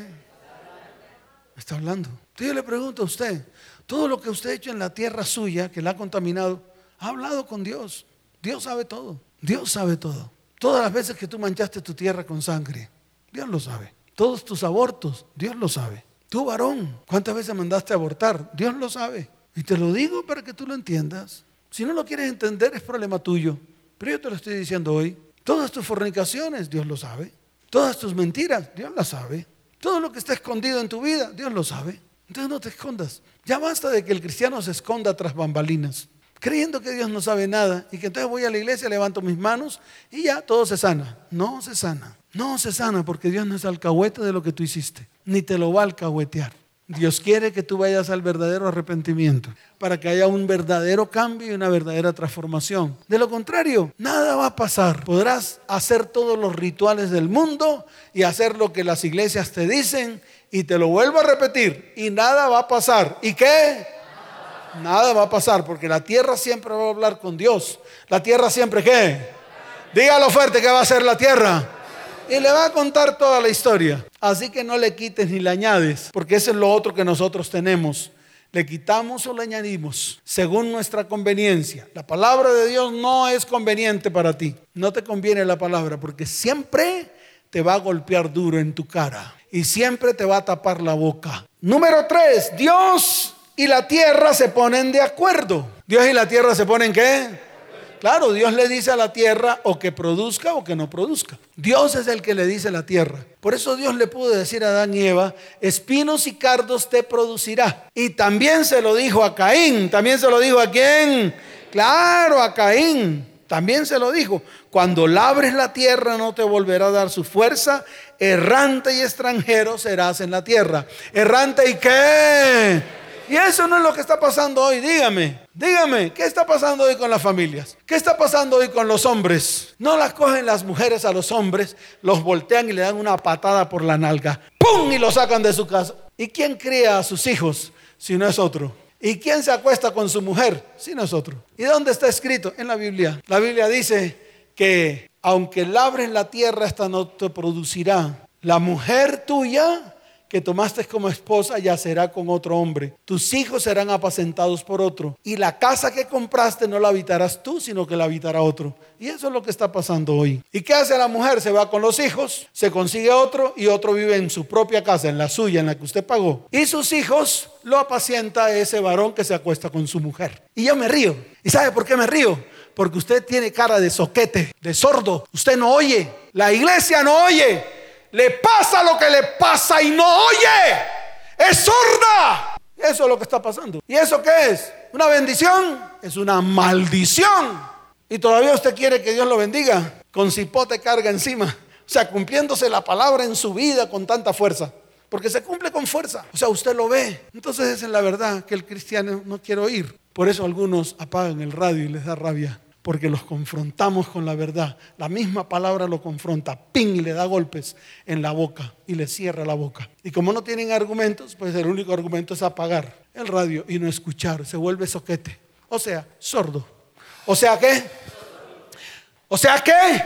Me está hablando. Entonces yo le pregunto a usted, todo lo que usted ha hecho en la tierra suya, que la ha contaminado, ha hablado con Dios. Dios sabe todo. Dios sabe todo. Todas las veces que tú manchaste tu tierra con sangre, Dios lo sabe. Todos tus abortos, Dios lo sabe. Tú varón, ¿cuántas veces mandaste abortar? Dios lo sabe. Y te lo digo para que tú lo entiendas. Si no lo quieres entender es problema tuyo. Pero yo te lo estoy diciendo hoy. Todas tus fornicaciones, Dios lo sabe. Todas tus mentiras, Dios las sabe. Todo lo que está escondido en tu vida, Dios lo sabe. Entonces no te escondas. Ya basta de que el cristiano se esconda tras bambalinas, creyendo que Dios no sabe nada y que entonces voy a la iglesia, levanto mis manos y ya todo se sana. No se sana. No se sana porque Dios no es alcahuete de lo que tú hiciste, ni te lo va a alcahuetear. Dios quiere que tú vayas al verdadero arrepentimiento para que haya un verdadero cambio y una verdadera transformación. De lo contrario, nada va a pasar. Podrás hacer todos los rituales del mundo y hacer lo que las iglesias te dicen y te lo vuelvo a repetir y nada va a pasar. ¿Y qué? Nada va a pasar porque la tierra siempre va a hablar con Dios. La tierra siempre qué? Dígalo fuerte que va a ser la tierra y le va a contar toda la historia. Así que no le quites ni le añades, porque eso es lo otro que nosotros tenemos. Le quitamos o le añadimos según nuestra conveniencia. La palabra de Dios no es conveniente para ti. No te conviene la palabra porque siempre te va a golpear duro en tu cara y siempre te va a tapar la boca. Número tres, Dios y la tierra se ponen de acuerdo. Dios y la tierra se ponen qué? Claro, Dios le dice a la tierra o que produzca o que no produzca. Dios es el que le dice a la tierra. Por eso Dios le pudo decir a Adán y Eva, espinos y cardos te producirá. Y también se lo dijo a Caín. También se lo dijo a quién? Claro, a Caín. También se lo dijo, cuando labres la tierra no te volverá a dar su fuerza, errante y extranjero serás en la tierra. Errante y qué? Y eso no es lo que está pasando hoy, dígame. Dígame, ¿qué está pasando hoy con las familias? ¿Qué está pasando hoy con los hombres? No las cogen las mujeres a los hombres, los voltean y le dan una patada por la nalga. ¡Pum! Y lo sacan de su casa. ¿Y quién cría a sus hijos si no es otro? ¿Y quién se acuesta con su mujer si no es otro? ¿Y dónde está escrito? En la Biblia. La Biblia dice que aunque labres la tierra, esta no te producirá. La mujer tuya que tomaste como esposa yacerá con otro hombre. Tus hijos serán apacentados por otro. Y la casa que compraste no la habitarás tú, sino que la habitará otro. Y eso es lo que está pasando hoy. ¿Y qué hace la mujer? Se va con los hijos, se consigue otro y otro vive en su propia casa, en la suya, en la que usted pagó. Y sus hijos lo apacienta ese varón que se acuesta con su mujer. Y yo me río. ¿Y sabe por qué me río? Porque usted tiene cara de soquete, de sordo. Usted no oye. La iglesia no oye le pasa lo que le pasa y no oye. Es sorda. Eso es lo que está pasando. ¿Y eso qué es? ¿Una bendición? Es una maldición. Y todavía usted quiere que Dios lo bendiga con cipote carga encima. O sea, cumpliéndose la palabra en su vida con tanta fuerza. Porque se cumple con fuerza. O sea, usted lo ve. Entonces esa es la verdad que el cristiano no quiere oír. Por eso algunos apagan el radio y les da rabia porque los confrontamos con la verdad. La misma palabra lo confronta, ping, le da golpes en la boca y le cierra la boca. Y como no tienen argumentos, pues el único argumento es apagar el radio y no escuchar, se vuelve soquete. O sea, sordo. O sea, ¿qué? O sea, ¿qué?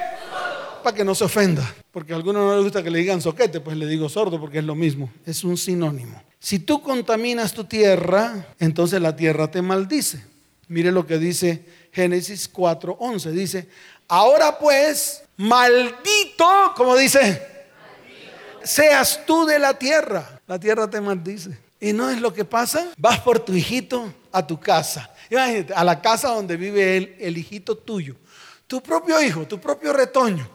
Para que no se ofenda. Porque a algunos no les gusta que le digan soquete, pues le digo sordo porque es lo mismo. Es un sinónimo. Si tú contaminas tu tierra, entonces la tierra te maldice. Mire lo que dice Génesis 4:11. Dice, ahora pues, maldito, como dice, seas tú de la tierra. La tierra te maldice. Y no es lo que pasa. Vas por tu hijito a tu casa. Imagínate, a la casa donde vive él, el hijito tuyo. Tu propio hijo, tu propio retoño.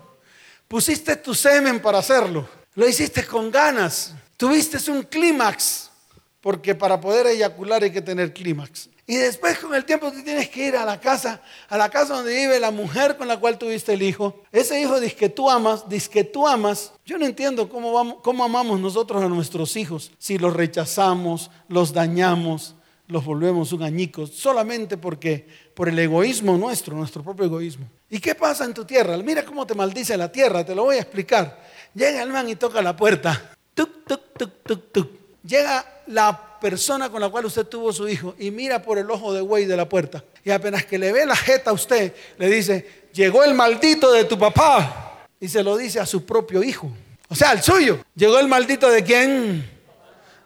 Pusiste tu semen para hacerlo. Lo hiciste con ganas. Tuviste un clímax. Porque para poder eyacular hay que tener clímax. Y después con el tiempo tú tienes que ir a la casa, a la casa donde vive la mujer con la cual tuviste el hijo. Ese hijo dice que tú amas, dice que tú amas. Yo no entiendo cómo, amamos nosotros a nuestros hijos si los rechazamos, los dañamos, los volvemos un añico solamente porque por el egoísmo nuestro, nuestro propio egoísmo. ¿Y qué pasa en tu tierra? Mira cómo te maldice la tierra, te lo voy a explicar. Llega el man y toca la puerta. Tuk, tuk, tuk, tuk, tuk. Llega la persona con la cual usted tuvo su hijo y mira por el ojo de güey de la puerta. Y apenas que le ve la jeta a usted, le dice, llegó el maldito de tu papá. Y se lo dice a su propio hijo. O sea, al suyo. Llegó el maldito de quién.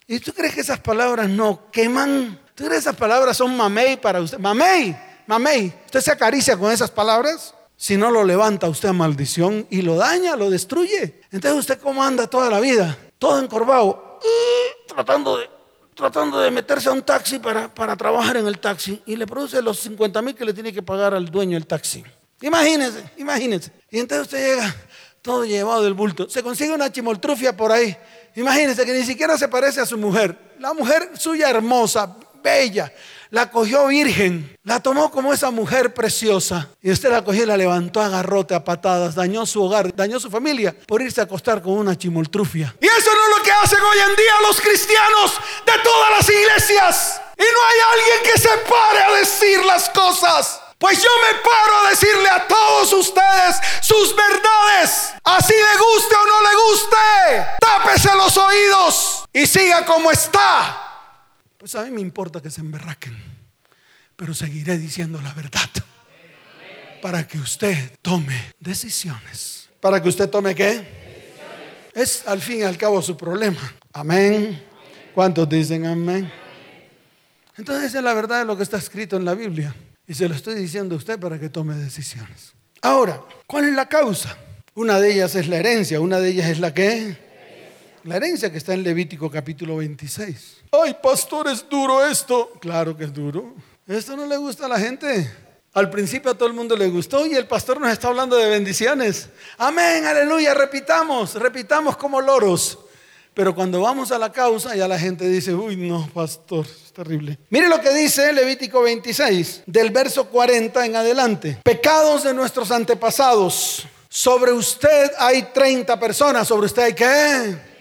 ¿Y tú crees que esas palabras no queman? ¿Tú crees que esas palabras son mamey para usted? Mamey, mamey. ¿Usted se acaricia con esas palabras? Si no lo levanta usted a maldición y lo daña, lo destruye. Entonces usted cómo anda toda la vida, todo encorvado, tratando de, tratando de meterse a un taxi para, para trabajar en el taxi y le produce los 50 mil que le tiene que pagar al dueño del taxi. Imagínense, imagínense. Y entonces usted llega todo llevado del bulto. Se consigue una chimoltrufia por ahí. Imagínense que ni siquiera se parece a su mujer. La mujer suya hermosa, bella, la cogió virgen, la tomó como esa mujer preciosa. Y usted la cogió y la levantó a garrote, a patadas, dañó su hogar, dañó su familia por irse a acostar con una chimoltrufia. Y eso no es lo que hacen hoy en día los cristianos de todas las iglesias. Y no hay alguien que se pare a decir las cosas. Pues yo me paro a decirle a todos ustedes sus verdades. Así le guste o no le guste. Tápese los oídos y siga como está. Pues a mí me importa que se emberraquen. Pero seguiré diciendo la verdad. Para que usted tome decisiones. ¿Para que usted tome qué? Es al fin y al cabo su problema. Amén. ¿Cuántos dicen amén? Entonces esa es la verdad de lo que está escrito en la Biblia. Y se lo estoy diciendo a usted para que tome decisiones. Ahora, ¿cuál es la causa? Una de ellas es la herencia, una de ellas es la que... La herencia que está en Levítico capítulo 26. Ay, pastor, es duro esto. Claro que es duro. Esto no le gusta a la gente. Al principio a todo el mundo le gustó y el pastor nos está hablando de bendiciones. Amén, aleluya, repitamos, repitamos como loros. Pero cuando vamos a la causa, ya la gente dice, uy, no, pastor, es terrible. Mire lo que dice Levítico 26, del verso 40 en adelante. Pecados de nuestros antepasados. Sobre usted hay 30 personas, sobre usted hay qué?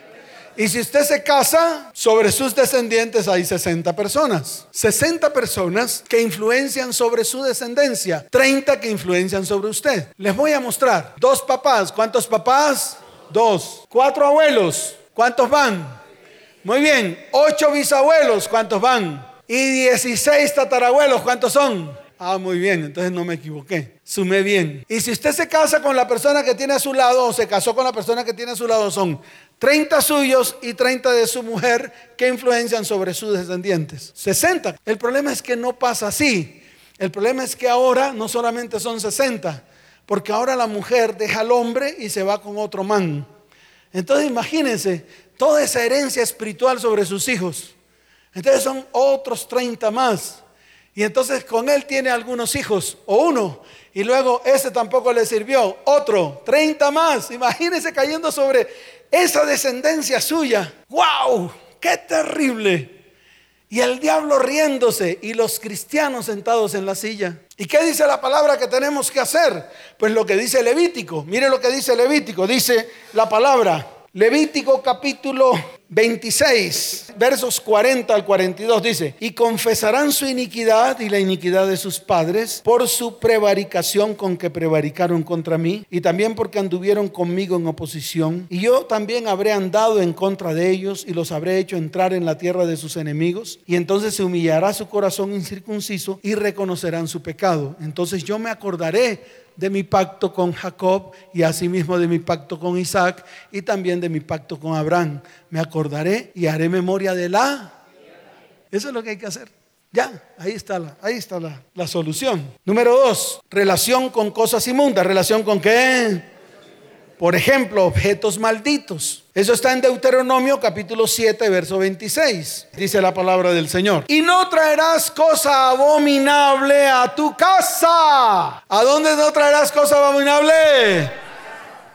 Y si usted se casa, sobre sus descendientes hay 60 personas. 60 personas que influencian sobre su descendencia. 30 que influencian sobre usted. Les voy a mostrar. Dos papás. ¿Cuántos papás? Dos. Cuatro abuelos. ¿Cuántos van? Muy bien, ocho bisabuelos, ¿cuántos van? Y dieciséis tatarabuelos, ¿cuántos son? Ah, muy bien, entonces no me equivoqué. Sumé bien. Y si usted se casa con la persona que tiene a su lado o se casó con la persona que tiene a su lado, son 30 suyos y 30 de su mujer que influencian sobre sus descendientes. 60. El problema es que no pasa así. El problema es que ahora no solamente son 60, porque ahora la mujer deja al hombre y se va con otro man. Entonces imagínense toda esa herencia espiritual sobre sus hijos. Entonces son otros 30 más. Y entonces con él tiene algunos hijos, o uno, y luego ese tampoco le sirvió, otro, 30 más. Imagínense cayendo sobre esa descendencia suya. ¡Wow! ¡Qué terrible! Y el diablo riéndose y los cristianos sentados en la silla. ¿Y qué dice la palabra que tenemos que hacer? Pues lo que dice Levítico. Mire lo que dice Levítico. Dice la palabra. Levítico capítulo 26, versos 40 al 42 dice, y confesarán su iniquidad y la iniquidad de sus padres por su prevaricación con que prevaricaron contra mí y también porque anduvieron conmigo en oposición. Y yo también habré andado en contra de ellos y los habré hecho entrar en la tierra de sus enemigos. Y entonces se humillará su corazón incircunciso y reconocerán su pecado. Entonces yo me acordaré de mi pacto con Jacob y asimismo de mi pacto con Isaac y también de mi pacto con Abraham. Me acordaré y haré memoria de la... Eso es lo que hay que hacer. Ya, ahí está la, ahí está la, la solución. Número dos, relación con cosas inmundas. ¿Relación con qué? Por ejemplo, objetos malditos. Eso está en Deuteronomio capítulo 7, verso 26. Dice la palabra del Señor. Y no traerás cosa abominable a tu casa. ¿A dónde no traerás cosa abominable?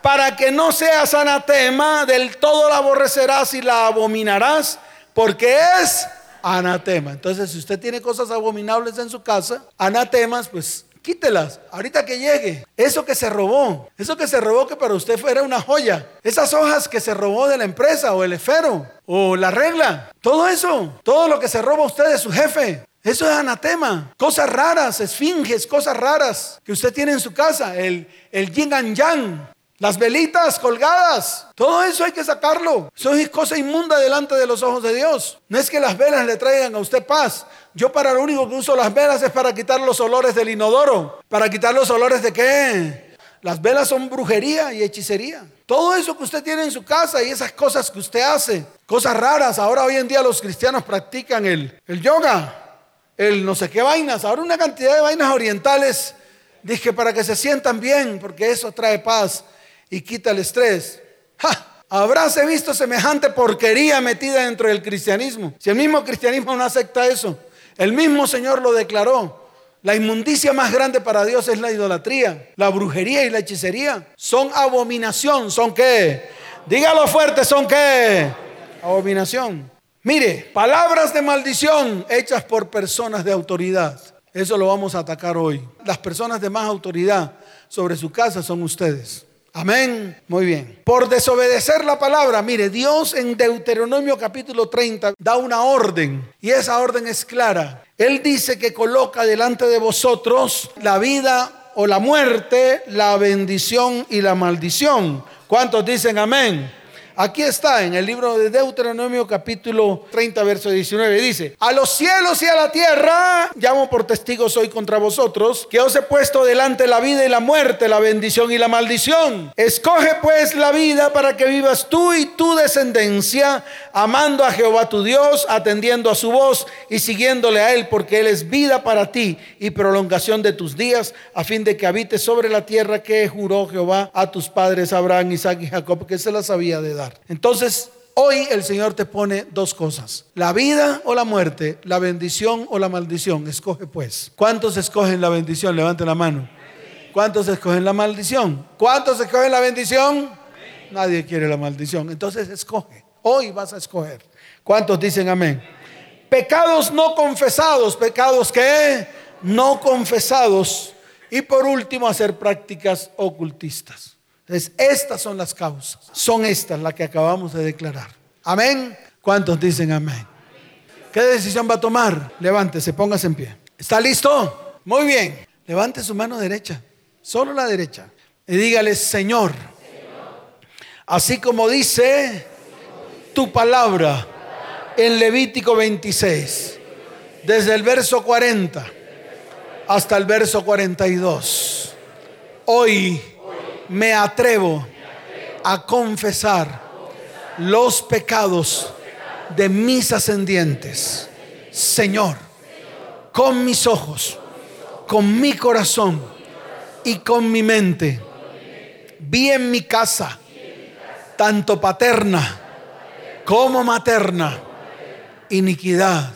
Para que no seas anatema, del todo la aborrecerás y la abominarás, porque es anatema. Entonces, si usted tiene cosas abominables en su casa, anatemas, pues quítelas, ahorita que llegue. Eso que se robó, eso que se robó que para usted fuera una joya. Esas hojas que se robó de la empresa o el esfero o la regla. Todo eso, todo lo que se roba usted de su jefe. Eso es anatema. Cosas raras, esfinges, cosas raras que usted tiene en su casa. El, el yin and yang. Las velitas colgadas, todo eso hay que sacarlo. Eso es cosa inmunda delante de los ojos de Dios. No es que las velas le traigan a usted paz. Yo para lo único que uso las velas es para quitar los olores del inodoro. ¿Para quitar los olores de qué? Las velas son brujería y hechicería. Todo eso que usted tiene en su casa y esas cosas que usted hace, cosas raras. Ahora hoy en día los cristianos practican el, el yoga, el no sé qué vainas. Ahora una cantidad de vainas orientales. Dije para que se sientan bien, porque eso trae paz y quita el estrés. ¡Ja! Habráse visto semejante porquería metida dentro del cristianismo. Si el mismo cristianismo no acepta eso, el mismo Señor lo declaró. La inmundicia más grande para Dios es la idolatría, la brujería y la hechicería. Son abominación, son qué? Dígalo fuerte, son qué? Abominación. Mire, palabras de maldición hechas por personas de autoridad. Eso lo vamos a atacar hoy. Las personas de más autoridad sobre su casa son ustedes. Amén. Muy bien. Por desobedecer la palabra, mire, Dios en Deuteronomio capítulo 30 da una orden y esa orden es clara. Él dice que coloca delante de vosotros la vida o la muerte, la bendición y la maldición. ¿Cuántos dicen amén? Aquí está en el libro de Deuteronomio capítulo 30 verso 19. Dice, a los cielos y a la tierra llamo por testigos hoy contra vosotros, que os he puesto delante la vida y la muerte, la bendición y la maldición. Escoge pues la vida para que vivas tú y tu descendencia, amando a Jehová tu Dios, atendiendo a su voz y siguiéndole a él, porque él es vida para ti y prolongación de tus días, a fin de que habites sobre la tierra que juró Jehová a tus padres Abraham, Isaac y Jacob, que se las había de dar. Entonces, hoy el Señor te pone dos cosas, la vida o la muerte, la bendición o la maldición. Escoge pues. ¿Cuántos escogen la bendición? Levante la mano. ¿Cuántos escogen la maldición? ¿Cuántos escogen la bendición? Nadie quiere la maldición. Entonces escoge. Hoy vas a escoger. ¿Cuántos dicen amén? Pecados no confesados, pecados que no confesados. Y por último, hacer prácticas ocultistas. Entonces, estas son las causas. Son estas las que acabamos de declarar. Amén. ¿Cuántos dicen amén? ¿Qué decisión va a tomar? Levántese, póngase en pie. ¿Está listo? Muy bien. Levante su mano derecha, solo la derecha. Y dígale, Señor, así como dice tu palabra en Levítico 26, desde el verso 40 hasta el verso 42. Hoy me atrevo a confesar los pecados de mis ascendientes. Señor, con mis ojos, con mi corazón y con mi mente, vi en mi casa, tanto paterna como materna, iniquidad,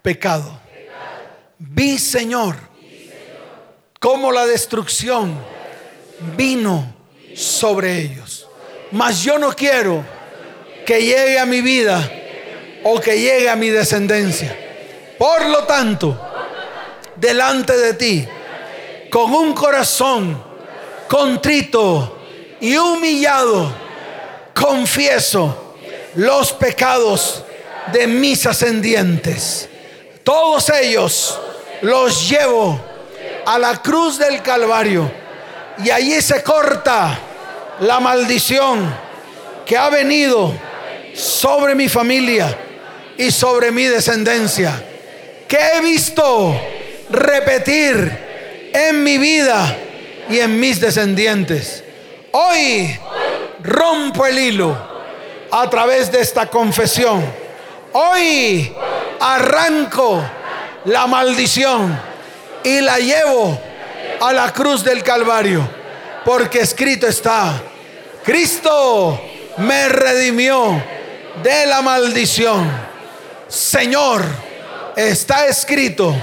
pecado. Vi, Señor, como la destrucción vino sobre ellos. Mas yo no quiero que llegue a mi vida o que llegue a mi descendencia. Por lo tanto, delante de ti, con un corazón contrito y humillado, confieso los pecados de mis ascendientes. Todos ellos los llevo a la cruz del Calvario y allí se corta la maldición que ha venido sobre mi familia y sobre mi descendencia. Que he visto repetir en mi vida y en mis descendientes. Hoy rompo el hilo a través de esta confesión. Hoy arranco la maldición y la llevo a la cruz del Calvario, porque escrito está, Cristo me redimió de la maldición. Señor, está escrito,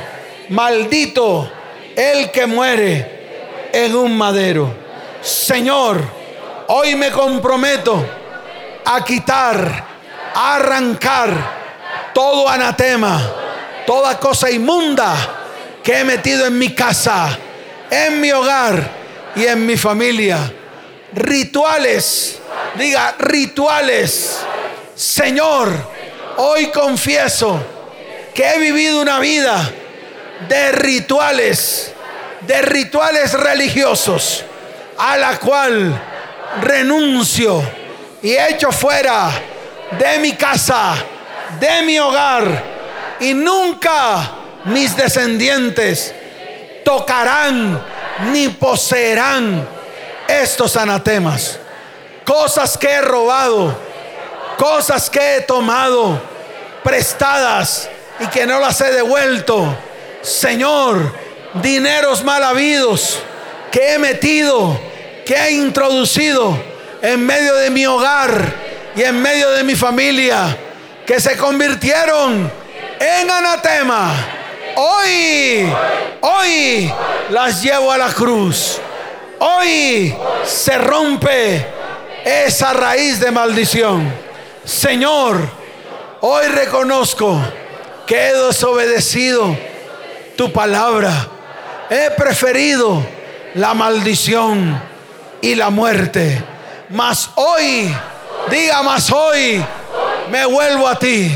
maldito el que muere en un madero. Señor, hoy me comprometo a quitar, a arrancar todo anatema, toda cosa inmunda que he metido en mi casa, en mi hogar y en mi familia. Rituales, diga rituales. Señor, hoy confieso que he vivido una vida de rituales, de rituales religiosos, a la cual renuncio y echo fuera de mi casa, de mi hogar, y nunca mis descendientes tocarán ni poseerán estos anatemas. Cosas que he robado, cosas que he tomado prestadas y que no las he devuelto. Señor, dineros mal habidos que he metido, que he introducido en medio de mi hogar y en medio de mi familia, que se convirtieron en anatema. Hoy, hoy las llevo a la cruz. Hoy se rompe esa raíz de maldición. Señor, hoy reconozco que he desobedecido tu palabra. He preferido la maldición y la muerte. Mas hoy, diga más hoy, me vuelvo a ti.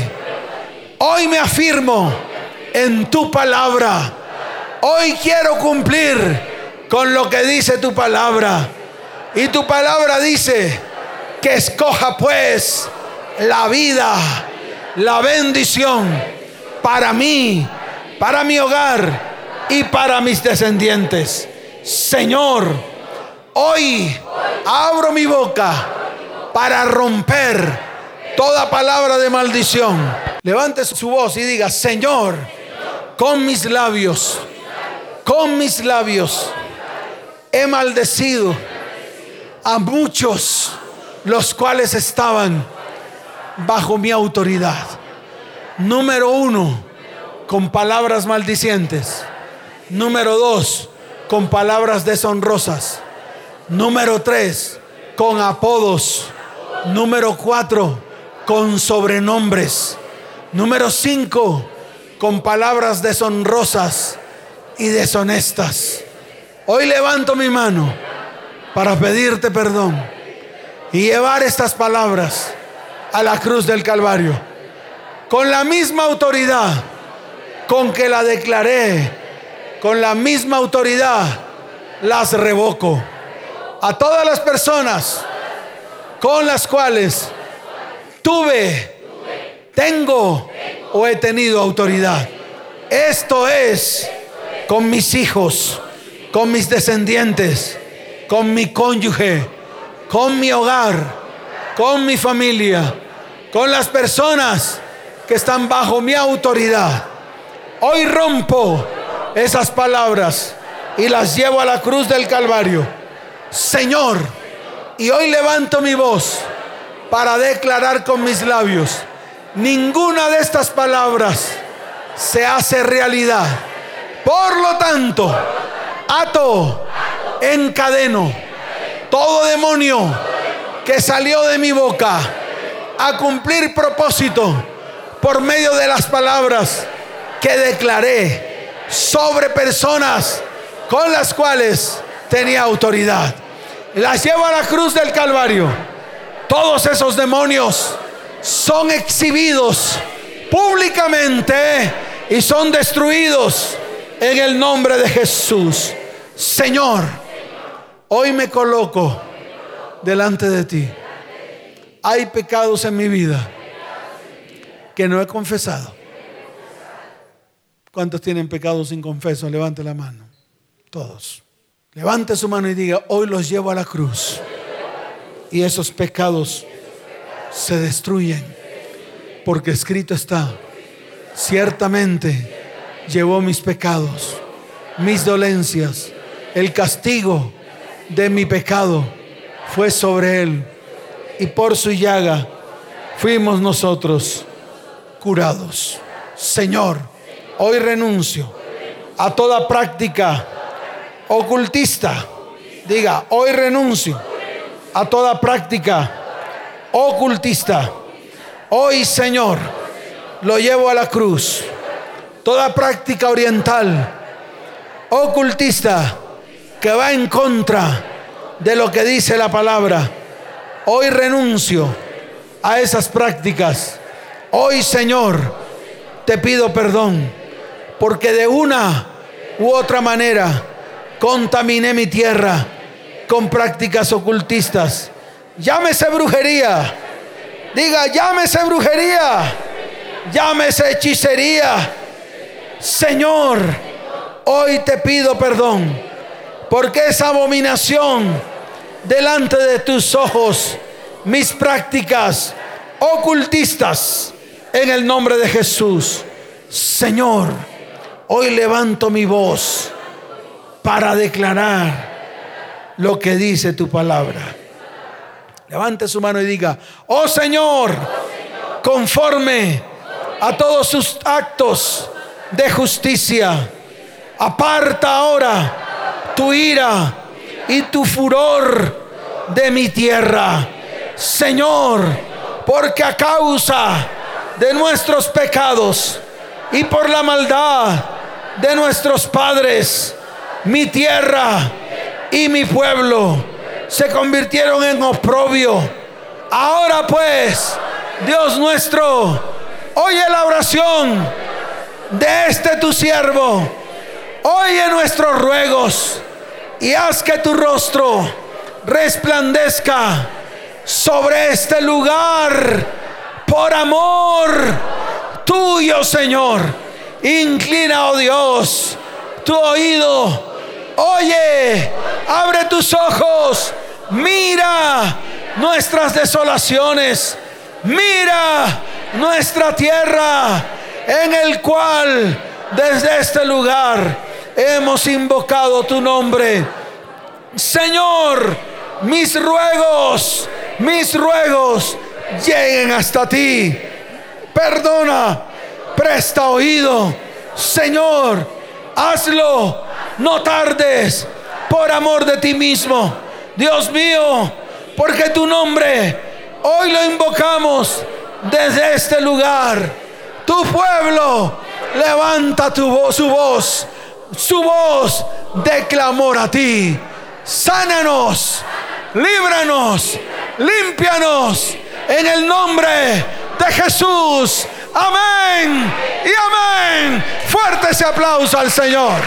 Hoy me afirmo en tu palabra. Hoy quiero cumplir con lo que dice tu palabra. Y tu palabra dice que escoja pues la vida, la bendición para mí, para mi hogar y para mis descendientes. Señor, hoy abro mi boca para romper toda palabra de maldición. Levante su voz y diga, Señor, con mis labios, con mis labios, he maldecido a muchos los cuales estaban bajo mi autoridad. Número uno, con palabras maldicientes. Número dos, con palabras deshonrosas. Número tres, con apodos. Número cuatro, con sobrenombres. Número cinco, con palabras deshonrosas y deshonestas. Hoy levanto mi mano para pedirte perdón y llevar estas palabras a la cruz del Calvario. Con la misma autoridad con que la declaré, con la misma autoridad las revoco. A todas las personas con las cuales tuve, tengo o he tenido autoridad. Esto es con mis hijos, con mis descendientes, con mi cónyuge, con mi hogar, con mi familia, con las personas que están bajo mi autoridad. Hoy rompo esas palabras y las llevo a la cruz del Calvario. Señor, y hoy levanto mi voz para declarar con mis labios, ninguna de estas palabras se hace realidad por lo tanto, ato, encadeno todo demonio que salió de mi boca a cumplir propósito por medio de las palabras que declaré sobre personas con las cuales tenía autoridad. Las llevo a la cruz del Calvario. Todos esos demonios son exhibidos públicamente y son destruidos en el nombre de Jesús. Señor, hoy me coloco delante de ti. Hay pecados en mi vida que no he confesado. ¿Cuántos tienen pecados sin confeso? Levante la mano. Todos. Levante su mano y diga, hoy los llevo a la cruz. Y esos pecados se destruyen. Porque escrito está, ciertamente llevó mis pecados, mis dolencias, el castigo de mi pecado fue sobre él y por su llaga fuimos nosotros curados. Señor, hoy renuncio a toda práctica ocultista. Diga, hoy renuncio a toda práctica ocultista. Hoy, Señor, lo llevo a la cruz toda práctica oriental ocultista que va en contra de lo que dice la palabra. Hoy renuncio a esas prácticas. Hoy, Señor, te pido perdón porque de una u otra manera contaminé mi tierra con prácticas ocultistas. Llámese brujería. Diga, llámese brujería. Llámese hechicería. Señor, hoy te pido perdón porque esa abominación delante de tus ojos, mis prácticas ocultistas, en el nombre de Jesús. Señor, hoy levanto mi voz para declarar lo que dice tu palabra. Levante su mano y diga, oh Señor, conforme a todos sus actos de justicia, aparta ahora tu ira y tu furor de mi tierra. Señor, porque a causa de nuestros pecados y por la maldad de nuestros padres, mi tierra y mi pueblo se convirtieron en oprobio. Ahora pues, Dios nuestro, oye la oración de este tu siervo, oye nuestros ruegos y haz que tu rostro resplandezca sobre este lugar por amor tuyo, Señor. Inclina, oh Dios, tu oído. Oye, abre tus ojos. Mira nuestras desolaciones. Mira nuestra tierra en el cual desde este lugar hemos invocado tu nombre. Señor, mis ruegos, mis ruegos lleguen hasta ti. Perdona, presta oído. Señor, hazlo, no tardes, por amor de ti mismo. Dios mío, porque tu nombre hoy lo invocamos desde este lugar. Tu pueblo levanta tu voz, su voz, su voz de clamor a ti. Sánanos, líbranos, límpianos en el nombre de Jesús. Amén y amén. Fuerte ese aplauso al Señor.